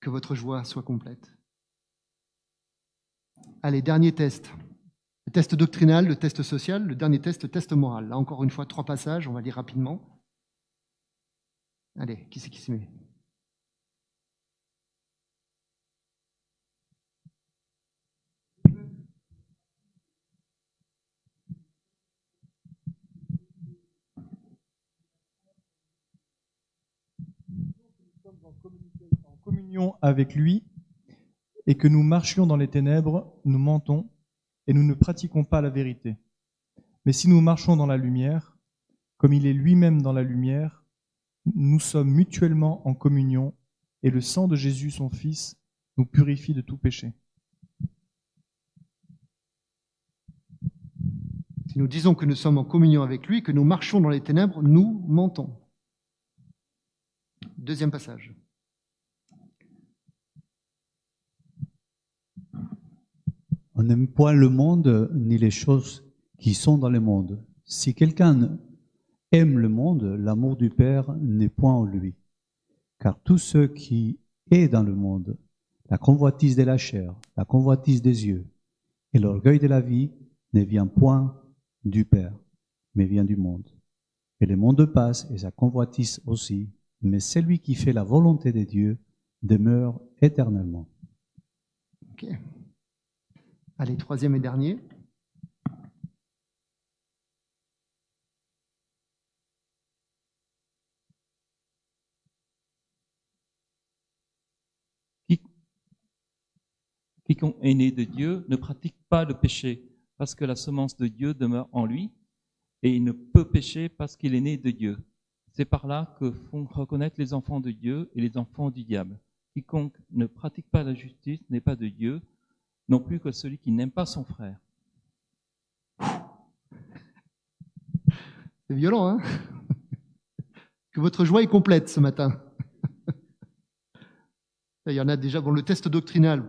S1: Que votre joie soit complète. Allez, dernier test. Le test doctrinal, le test social, le dernier test, le test moral. Là, encore une fois, trois passages, on va lire rapidement. Allez, qui c'est qui s'y met?
S7: En communion avec lui et que nous marchions dans les ténèbres, nous mentons et nous ne pratiquons pas la vérité. Mais si nous marchons dans la lumière, comme il est lui-même dans la lumière, nous sommes mutuellement en communion et le sang de Jésus, son Fils, nous purifie de tout péché.
S1: Si nous disons que nous sommes en communion avec lui, que nous marchons dans les ténèbres, nous mentons. Deuxième passage.
S8: On n'aime point le monde ni les choses qui sont dans le monde. Si quelqu'un aime le monde, l'amour du Père n'est point en lui. Car tout ce qui est dans le monde, la convoitise de la chair, la convoitise des yeux et l'orgueil de la vie ne vient point du Père, mais vient du monde. Et le monde passe et sa convoitise aussi, mais celui qui fait la volonté de Dieu demeure éternellement.
S1: Allez, troisième et dernier.
S9: Quiconque est né de Dieu ne pratique pas le péché parce que la semence de Dieu demeure en lui et il ne peut pécher parce qu'il est né de Dieu. C'est par là que font reconnaître les enfants de Dieu et les enfants du diable. Quiconque ne pratique pas la justice n'est pas de Dieu, non plus que celui qui n'aime pas son frère.
S1: C'est violent, hein? Que votre joie est complète ce matin. Il y en a déjà, bon, le test doctrinal,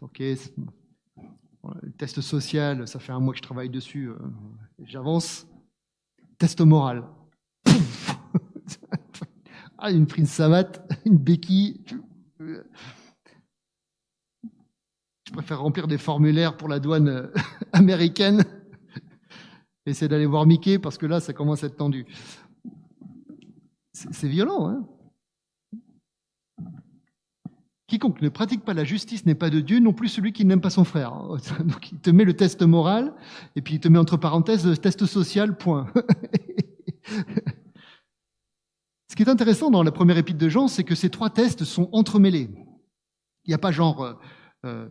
S1: ok, le test social, ça fait un mois que je travaille dessus, euh, j'avance. Test moral. ah, une prise savate, une béquille. Je préfère remplir des formulaires pour la douane euh, américaine. Essayer d'aller voir Mickey parce que là, ça commence à être tendu. C'est violent, hein Quiconque ne pratique pas la justice n'est pas de Dieu, non plus celui qui n'aime pas son frère. Donc il te met le test moral, et puis il te met entre parenthèses le test social, point. Ce qui est intéressant dans la première épître de Jean, c'est que ces trois tests sont entremêlés. Il n'y a pas genre euh, euh,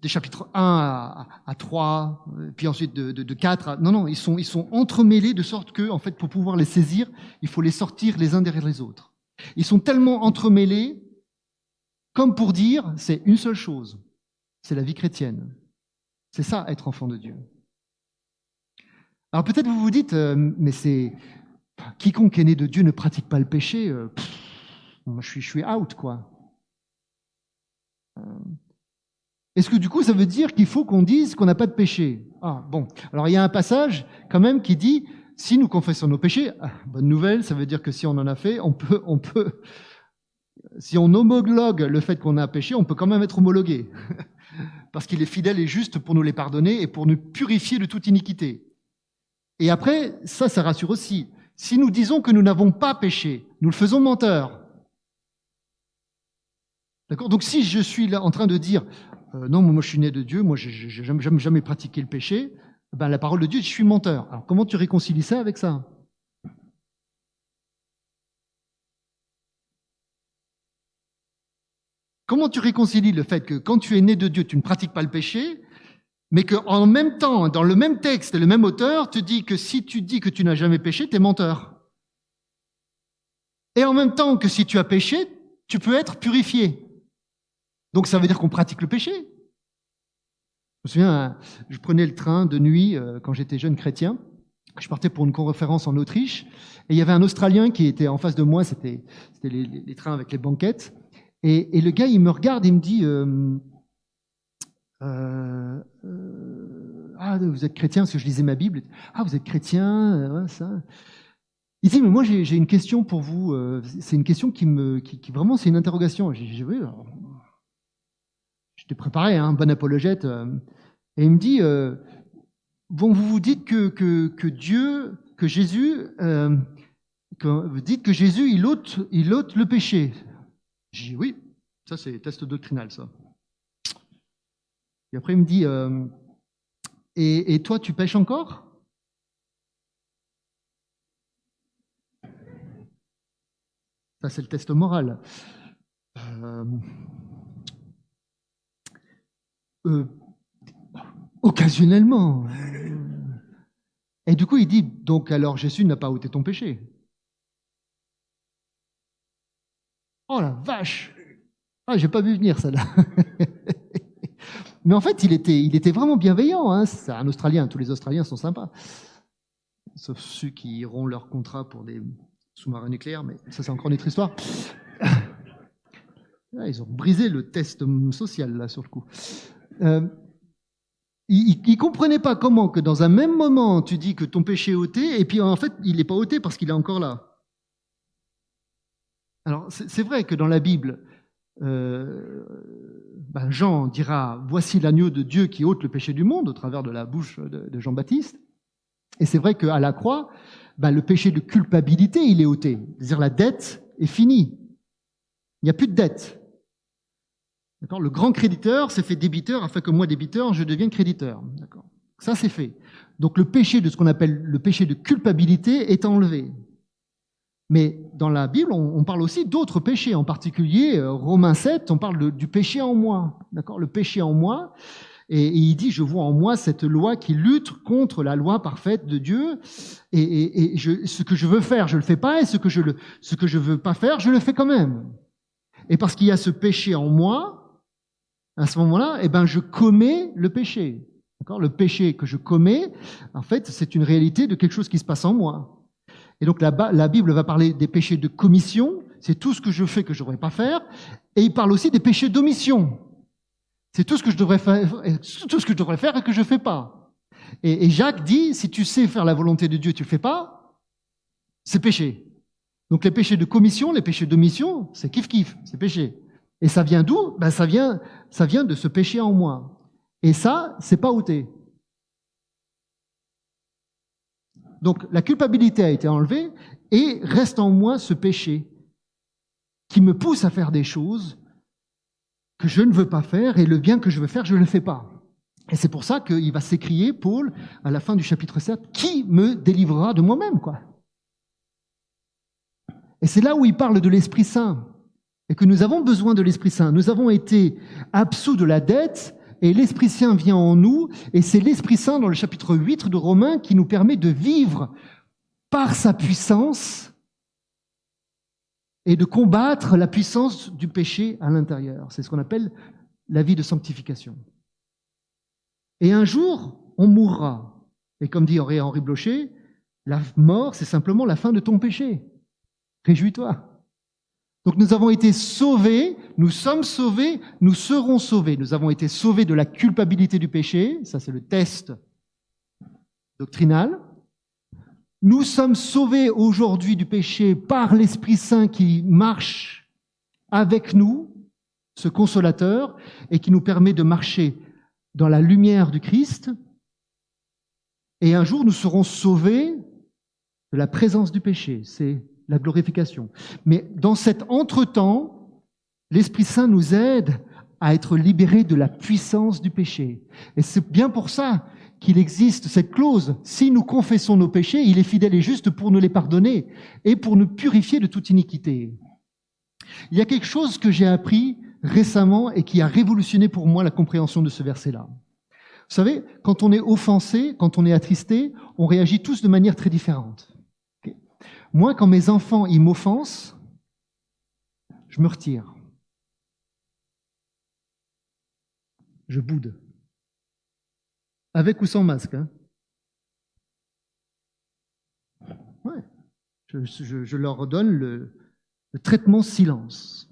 S1: des chapitres 1 à, à 3, puis ensuite de, de, de 4 à... Non, non, ils sont, ils sont entremêlés de sorte que, en fait, pour pouvoir les saisir, il faut les sortir les uns derrière les autres. Ils sont tellement entremêlés comme pour dire, c'est une seule chose, c'est la vie chrétienne. C'est ça, être enfant de Dieu. Alors peut-être vous vous dites, euh, mais c'est quiconque est né de Dieu ne pratique pas le péché. Euh, moi, je suis, je suis out, quoi. Euh, Est-ce que du coup, ça veut dire qu'il faut qu'on dise qu'on n'a pas de péché? Ah bon. Alors il y a un passage quand même qui dit, si nous confessons nos péchés, ah, bonne nouvelle, ça veut dire que si on en a fait, on peut, on peut, si on homologue le fait qu'on a péché, on peut quand même être homologué. Parce qu'il est fidèle et juste pour nous les pardonner et pour nous purifier de toute iniquité. Et après, ça, ça rassure aussi. Si nous disons que nous n'avons pas péché, nous le faisons menteur. D'accord? Donc si je suis en train de dire euh, non, moi je suis né de Dieu, moi je n'ai jamais, jamais pratiqué le péché, ben la parole de Dieu, je suis menteur. Alors comment tu réconcilies ça avec ça? Comment tu réconcilies le fait que quand tu es né de Dieu, tu ne pratiques pas le péché, mais qu'en même temps, dans le même texte, le même auteur te dit que si tu dis que tu n'as jamais péché, tu es menteur. Et en même temps que si tu as péché, tu peux être purifié. Donc ça veut dire qu'on pratique le péché. Je me souviens, je prenais le train de nuit euh, quand j'étais jeune chrétien, Je partais pour une conférence en Autriche et il y avait un Australien qui était en face de moi, c'était les, trains avec les banquettes. Et, le gars, il me regarde et me dit euh, euh, Ah, vous êtes chrétien Parce que je lisais ma Bible. Ah, vous êtes chrétien ouais, ça. Il dit Mais moi, j'ai une question pour vous. C'est une question qui me. Qui, vraiment, c'est une interrogation. J'ai j'étais préparé, hein, un bon apologète. euh, et il me dit euh, Bon, vous vous dites que, que, Dieu, que Jésus, euh, vous dites que Jésus, il ôte, il ôte le péché. J'ai dit oui, ça c'est test doctrinal, ça. Et après, il me dit et, et toi, tu pêches encore? Ça, c'est le test moral. Euh, euh, occasionnellement. Et du coup, il dit, donc alors Jésus n'a pas ôté ton péché. Oh la vache Ah, j'ai pas vu venir ça là. Mais en fait, il était, il était vraiment bienveillant. Hein. C'est un Australien, tous les Australiens sont sympas. Sauf ceux qui iront leur contrat pour des sous-marins nucléaires, mais ça c'est encore une autre histoire. Ah, Ils ont brisé le test social là sur le coup. Euh, il ne comprenait pas comment que dans un même moment tu dis que ton péché est ôté et puis en fait il n'est pas ôté parce qu'il est encore là. Alors c'est vrai que dans la Bible, euh, ben, Jean dira voici l'agneau de Dieu qui ôte le péché du monde au travers de la bouche de, de Jean-Baptiste. Et c'est vrai qu'à la croix, ben, le péché de culpabilité il est ôté, c'est-à-dire la dette est finie. Il n'y a plus de dette. Le grand créditeur s'est fait débiteur afin que moi, débiteur, je devienne créditeur. Ça, c'est fait. Donc le péché de ce qu'on appelle le péché de culpabilité est enlevé. Mais dans la Bible, on, parle aussi d'autres péchés, en particulier euh, Romains 7, on parle du péché en moi. D'accord Le péché en moi. Et, il dit, je vois en moi cette loi qui lutte contre la loi parfaite de Dieu. Et, ce que je veux faire, je le fais pas, et ce que je le, ce veux pas faire, je le fais quand même. Et parce qu'il y a ce péché en moi, à ce moment-là, eh ben, je commets le péché. D'accord? Le péché que je commets, en fait, c'est une réalité de quelque chose qui se passe en moi. Et donc la, la Bible va parler des péchés de commission, c'est tout ce que je fais que je ne devrais pas faire, et il parle aussi des péchés d'omission. C'est tout ce que je devrais faire, tout ce que je devrais faire et que je fais pas. Et, et Jacques dit, si tu sais faire la volonté de Dieu, tu ne le fais pas, c'est péché. Donc les péchés de commission, les péchés d'omission, c'est kiff kiff, c'est péché. Et ça vient d'où? Ben, ça vient, ça vient de ce péché en moi. Et ça, c'est pas ôté. Donc la culpabilité a été enlevée et reste en moi ce péché qui me pousse à faire des choses que je ne veux pas faire et le bien que je veux faire, je ne le fais pas. Et c'est pour ça qu'il va s'écrier, Paul, à la fin du chapitre 7, qui me délivrera de moi-même, quoi? Et c'est là où il parle de l'Esprit Saint et que nous avons besoin de l'Esprit Saint. Nous avons été absous de la dette et l'Esprit Saint vient en nous et c'est l'Esprit Saint dans le chapitre 8 de Romains qui nous permet de vivre par sa puissance et de combattre la puissance du péché à l'intérieur. C'est ce qu'on appelle la vie de sanctification. Et un jour, on mourra. Et comme dit Henri Blocher, la mort, c'est simplement la fin de ton péché. Réjouis-toi. Donc nous avons été sauvés, nous sommes sauvés, nous serons sauvés. Nous avons été sauvés de la culpabilité du péché, ça c'est le test doctrinal. Nous sommes sauvés aujourd'hui du péché par l'Esprit Saint qui marche avec nous, ce consolateur, et qui nous permet de marcher dans la lumière du Christ. Et un jour, nous serons sauvés de la présence du péché. C'est la glorification. Mais dans cet entre-temps, l'Esprit Saint nous aide à être libérés de la puissance du péché. Et c'est bien pour ça qu'il existe cette clause. Si nous confessons nos péchés, il est fidèle et juste pour nous les pardonner et pour nous purifier de toute iniquité. Il y a quelque chose que j'ai appris récemment et qui a révolutionné pour moi la compréhension de ce verset-là. Vous savez, quand on est offensé, quand on est attristé, on réagit tous de manière très différente. Moi, quand mes enfants, ils m'offensent, je me retire. Je boude. Avec ou sans masque. Hein Ouais. Je, leur donne le, traitement silence.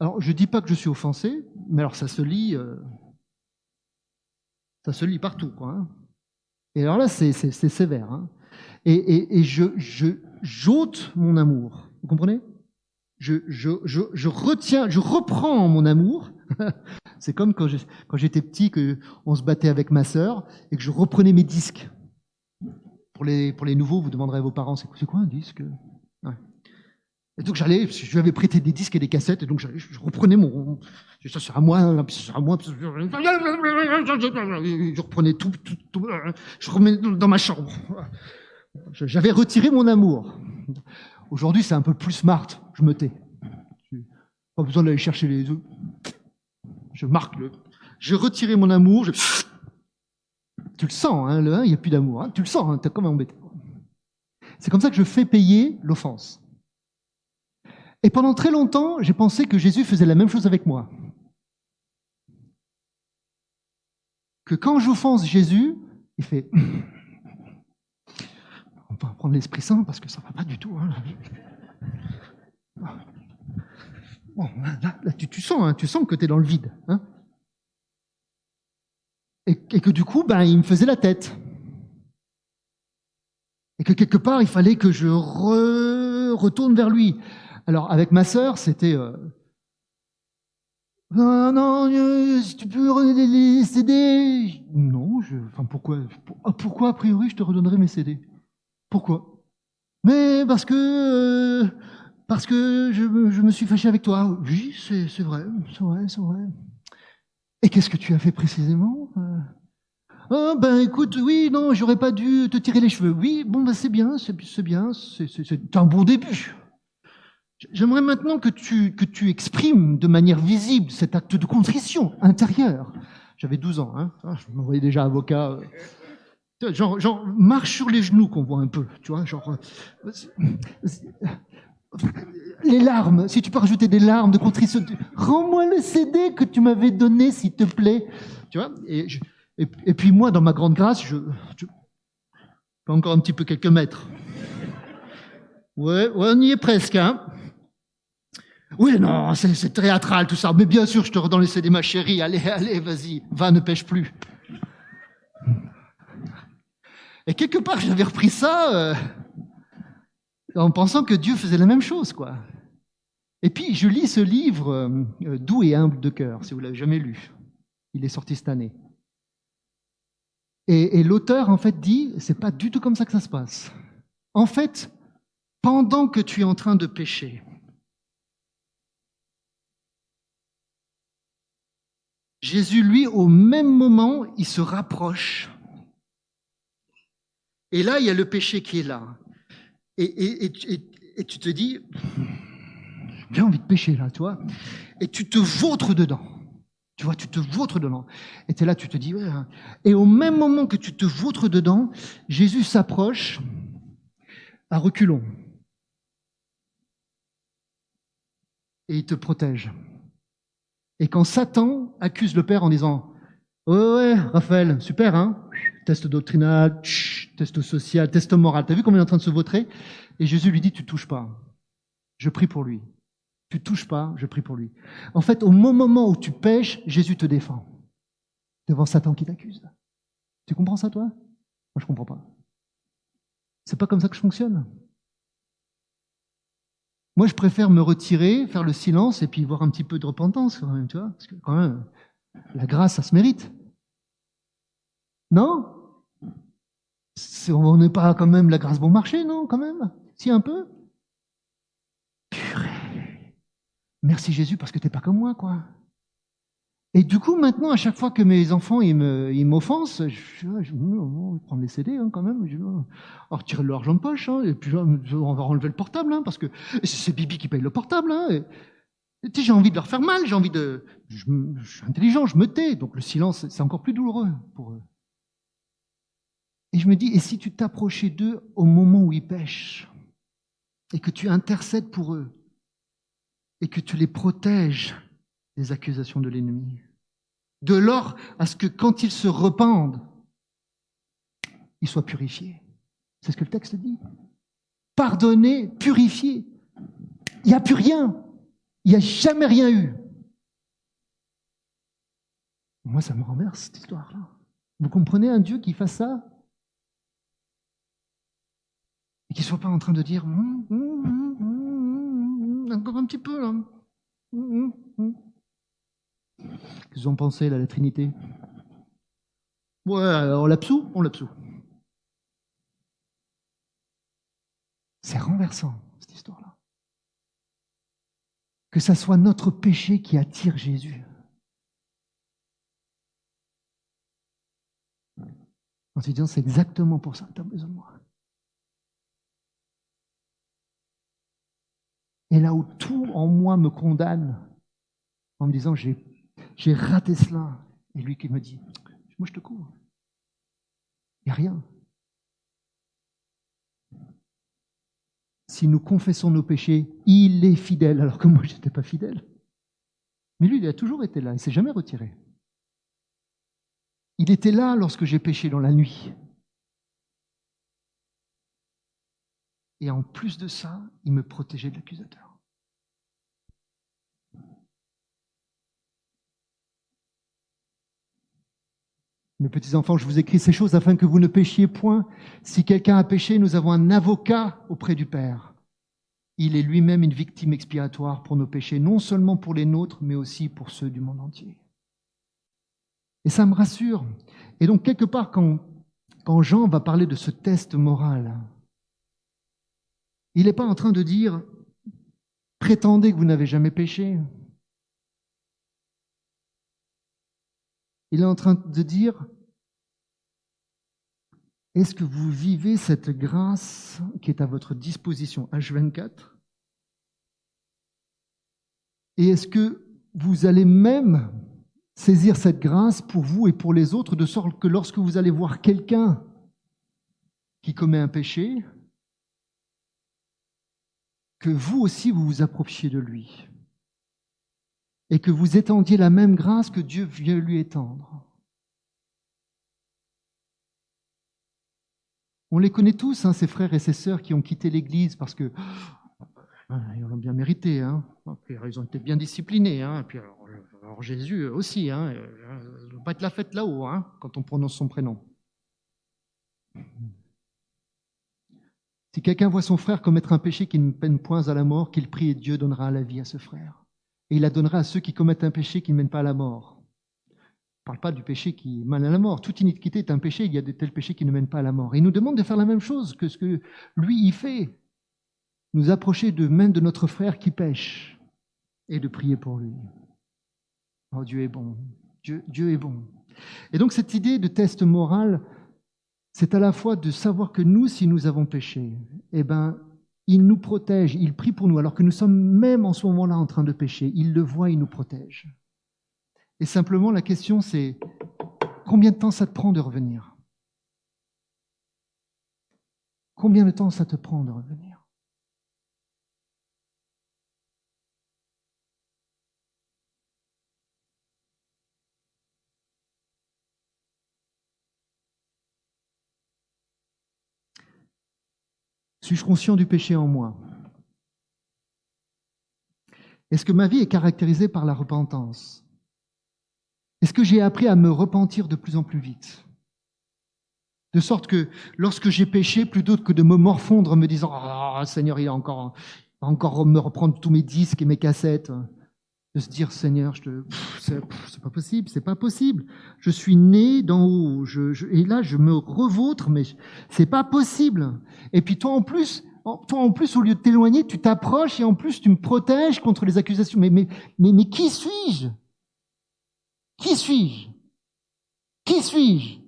S1: Alors, je dis pas que je suis offensé, mais alors ça se lit, euh, ça se lit partout, quoi. hein. Et alors là, c'est sévère. hein. Et, je, j'ôte mon amour. Vous comprenez? Je, je, je, je retiens, je reprends mon amour. c'est comme quand j'étais petit, que on se battait avec ma sœur et que je reprenais mes disques. Pour les, pour les nouveaux, vous demanderez à vos parents, c'est quoi, un disque? Ouais. Et donc j'allais, je lui avais prêté des disques et des cassettes, et donc je reprenais mon, ça à moi, puis ça à moi, je reprenais tout, tout, tout, je remets dans ma chambre. J'avais retiré mon amour. Aujourd'hui, c'est un peu plus smart, je me tais. Pas besoin d'aller chercher les œufs. Je marque le. J'ai retiré mon amour. Tu le sens, hein, 1, il n'y a plus d'amour. hein. Tu le sens, hein, t'es comme embêté. C'est comme ça que je fais payer l'offense. Et pendant très longtemps, j'ai pensé que Jésus faisait la même chose avec moi. Que quand j'offense Jésus, il fait. On va prendre l'Esprit Saint parce que ça va pas du tout. hein. Bon, là, là, tu, sens, hein, tu sens que tu es dans le vide. hein. Et, que du coup, ben, il me faisait la tête. Et que quelque part, il fallait que je re- retourne vers lui. Alors, avec ma sœur, c'était... euh, non, non, si tu peux redonner les CD. Non, je, enfin, pourquoi, pour- ah, pourquoi, a priori, je te redonnerai mes CD Pourquoi? Mais parce que, euh, parce que je, me- suis fâché avec toi. Oui, c'est vrai, c'est vrai, c'est vrai. Et qu'est-ce que tu as fait précisément Euh, Ah, ben écoute, oui, non, j'aurais pas dû te tirer les cheveux. Oui, bon, ben c'est bien, c'est bien, c'est- un bon début. J'aimerais maintenant que tu, exprimes de manière visible cet acte de contrition intérieure. J'avais 12 ans, hein. Ah, je me voyais déjà avocat. Genre, genre, marche sur les genoux qu'on voit un peu, tu vois, genre. euh, Les larmes, si tu peux rajouter des larmes de contrition, rends-moi le CD que tu m'avais donné, s'il te plaît. Tu vois et, et, puis moi, dans ma grande grâce, je, je encore un petit peu quelques mètres. Ouais, ouais, on y est presque, hein. Oui, non, c'est c'est théâtral tout ça. Mais bien sûr, je te redonne les CD, ma chérie. Allez, allez, vas-y, va, ne pêche plus. Et quelque part, j'avais repris ça euh, en pensant que Dieu faisait la même chose, quoi. Et puis, je lis ce livre, euh, euh, Doux et humble de cœur, si vous l'avez jamais lu. Il est sorti cette année. Et, et l'auteur, en fait, dit, c'est pas du tout comme ça que ça se passe. En fait, pendant que tu es en train de pécher, Jésus, lui, au même moment, il se rapproche. Et là, il y a le péché qui est là. Et, tu te dis, j'ai envie de pécher là, tu vois. Et tu te vautres dedans. Tu vois, tu te vautres dedans. Et tu es là, tu te dis, ouais. hein. Et au même moment que tu te vautres dedans, Jésus s'approche à reculons. Et il te protège. Et quand Satan accuse le Père en disant Ouais, ouais, Raphaël, super, hein Test doctrinal, test social, test moral. T'as vu comment il est en train de se vautrer? Et Jésus lui dit Tu touches pas. Je prie pour lui. Tu touches pas, je prie pour lui. En fait, au moment où tu pêches, Jésus te défend. Devant Satan qui t'accuse. Tu comprends ça, toi? Moi, je comprends pas. C'est pas comme ça que je fonctionne. Moi, je préfère me retirer, faire le silence et puis voir un petit peu de repentance quand même, tu vois, parce que quand même, la grâce, ça se mérite. Non? On n'est pas quand même la grâce bon marché, non, quand même? Si, un peu? Purée Merci Jésus parce que t'es pas comme moi, quoi. Et du coup, maintenant, à chaque fois que mes enfants ils m'offensent, je, je, je, on va prendre les CD hein, quand même. Je, on va retirer de l'argent de poche, hein, et puis on va enlever le portable, hein, parce que c'est Bibi qui paye le portable. Hein, j'ai envie de leur faire mal, j'ai envie de. Je, je suis intelligent, je me tais, donc le silence, c'est encore plus douloureux pour eux. Et je me dis, et si tu t'approchais d'eux au moment où ils pêchent, et que tu intercèdes pour eux, et que tu les protèges des accusations de l'ennemi, de l'or à ce que quand ils se rependent, ils soient purifiés. C'est ce que le texte dit. Pardonné, purifié. Il n'y a plus rien. Il n'y a jamais rien eu. Moi, ça me renverse, cette histoire-là. Vous comprenez un Dieu qui fasse ça Et qui ne soit pas en train de dire Hum, hum, hum, encore un petit peu là. Qu'ils ont pensé, là, la Trinité? Ouais, on l'absout, on l'absout. C'est renversant, cette histoire-là. Que ça soit notre péché qui attire Jésus. En se disant, c'est exactement pour ça que tu as besoin de moi. Et là où tout en moi me condamne, en me disant, j'ai, raté cela, et lui qui me dit, moi je te couvre. Il n'y a rien. Si nous confessons nos péchés, il est fidèle, alors que moi je n'étais pas fidèle. Mais lui, il a toujours été là, il ne s'est jamais retiré. Il était là lorsque j'ai péché dans la nuit. Et en plus de ça, il me protégeait de l'accusateur. Mes petits enfants, je vous écris ces choses afin que vous ne péchiez point. Si quelqu'un a péché, nous avons un avocat auprès du Père. Il est lui-même une victime expiatoire pour nos péchés, non seulement pour les nôtres, mais aussi pour ceux du monde entier. Et ça me rassure. Et donc, quelque part, quand, quand Jean va parler de ce test moral, il n'est pas en train de dire prétendez que vous n'avez jamais péché. Il est en train de dire est-ce que vous vivez cette grâce qui est à votre disposition? H24 Et est-ce que vous allez même saisir cette grâce pour vous et pour les autres, de sorte que lorsque vous allez voir quelqu'un qui commet un péché, que vous aussi vous vous approchiez de lui et que vous étendiez la même grâce que Dieu vient lui étendre. On les connaît tous, hein, ces frères et ces sœurs qui ont quitté l'Église parce que ils l'ont bien mérité. Hein. Ils ont été bien disciplinés. Hein. Puis alors, Jésus aussi, hein, ne doit pas être la fête là-haut hein, quand on prononce son prénom. Si quelqu'un voit son frère commettre un péché qui ne peine point à la mort, qu'il prie et Dieu donnera la vie à ce frère. Et il la donnera à ceux qui commettent un péché qui ne mène pas à la mort. Je ne parle pas du péché qui mène à la mort. Toute iniquité est un péché, il y a de tels péchés qui ne mènent pas à la mort. Et il nous demande de faire la même chose que ce que lui y fait. Nous approcher de même de notre frère qui pêche et de prier pour lui. Oh, Dieu est bon. Dieu, Dieu est bon. Et donc cette idée de test moral, c'est à la fois de savoir que nous, si nous avons péché, eh ben, il nous protège, il prie pour nous, alors que nous sommes même en ce moment-là en train de pécher. Il le voit, il nous protège. Et simplement, la question, c'est combien de temps ça te prend de revenir? Combien de temps ça te prend de revenir? Suis-je conscient du péché en moi? Est-ce que ma vie est caractérisée par la repentance? Est-ce que j'ai appris à me repentir de plus en plus vite? De sorte que lorsque j'ai péché, plutôt que de me morfondre en me disant Ah, Seigneur, il va encore, encore me reprendre tous mes disques et mes cassettes, de se dire Seigneur, je te, c'est, pas possible, c'est pas possible. Je suis né d'en haut, et là je me revautre, mais c'est pas possible. Et puis toi en plus, toi en plus au lieu de t'éloigner, tu t'approches et en plus tu me protèges contre les accusations. Mais mais mais, mais qui suis-je? Qui suis-je? Qui suis-je?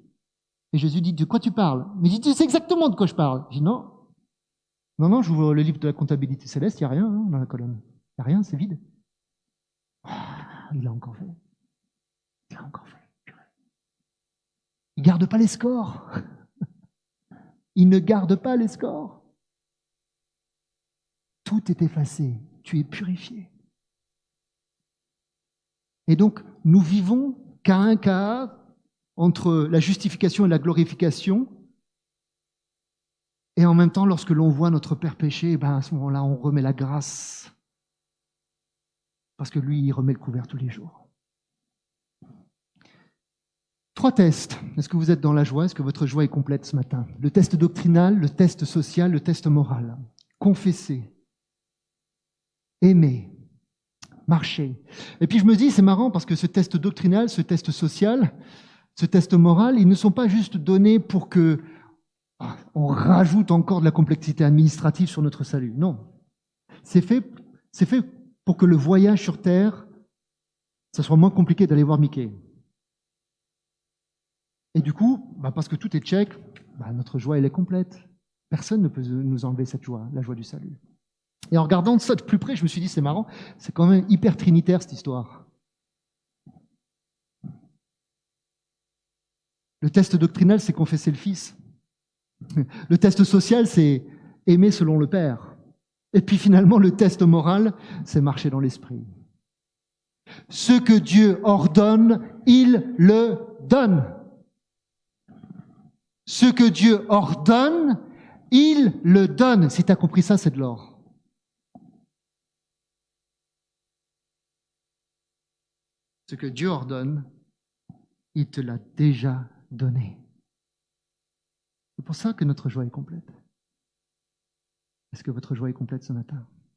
S1: Et Jésus dit de quoi tu parles? Mais dis tu sais exactement de quoi je parle. Je dis non, non non, j'ouvre le livre de la comptabilité céleste, il y a rien hein, dans la colonne, il y a rien, c'est vide. Ah, il l'a encore fait. Il l'a encore fait. Il garde pas les scores. Il ne garde pas les scores. Tout est effacé. Tu es purifié. Et donc, nous vivons qu'à un cas entre la justification et la glorification. Et en même temps, lorsque l'on voit notre Père pécher, ben à ce moment-là, on remet la grâce. Parce que lui, il remet le couvert tous les jours. Trois tests. Est-ce que vous êtes dans la joie? Est-ce que votre joie est complète ce matin? Le test doctrinal, le test social, le test moral. Confesser, aimer, marcher. Et puis je me dis, c'est marrant parce que ce test doctrinal, ce test social, ce test moral, ils ne sont pas juste donnés pour que ah, on rajoute encore de la complexité administrative sur notre salut. Non. C'est fait, c'est fait pour que le voyage sur Terre, ça soit moins compliqué d'aller voir Mickey. Et du coup, bah parce que tout est check, bah notre joie, elle est complète. Personne ne peut nous enlever cette joie, la joie du salut. Et en regardant ça de plus près, je me suis dit, c'est marrant, c'est quand même hyper trinitaire cette histoire. Le test doctrinal, c'est confesser le Fils. Le test social, c'est aimer selon le Père. Et puis finalement, le test moral, c'est marcher dans l'Esprit. Ce que Dieu ordonne, il le donne. Ce que Dieu ordonne, il le donne. Si tu as compris ça, c'est de l'or. Ce que Dieu ordonne, il te l'a déjà donné. C'est pour ça que notre joie est complète. Est-ce que votre joie est complète ce matin?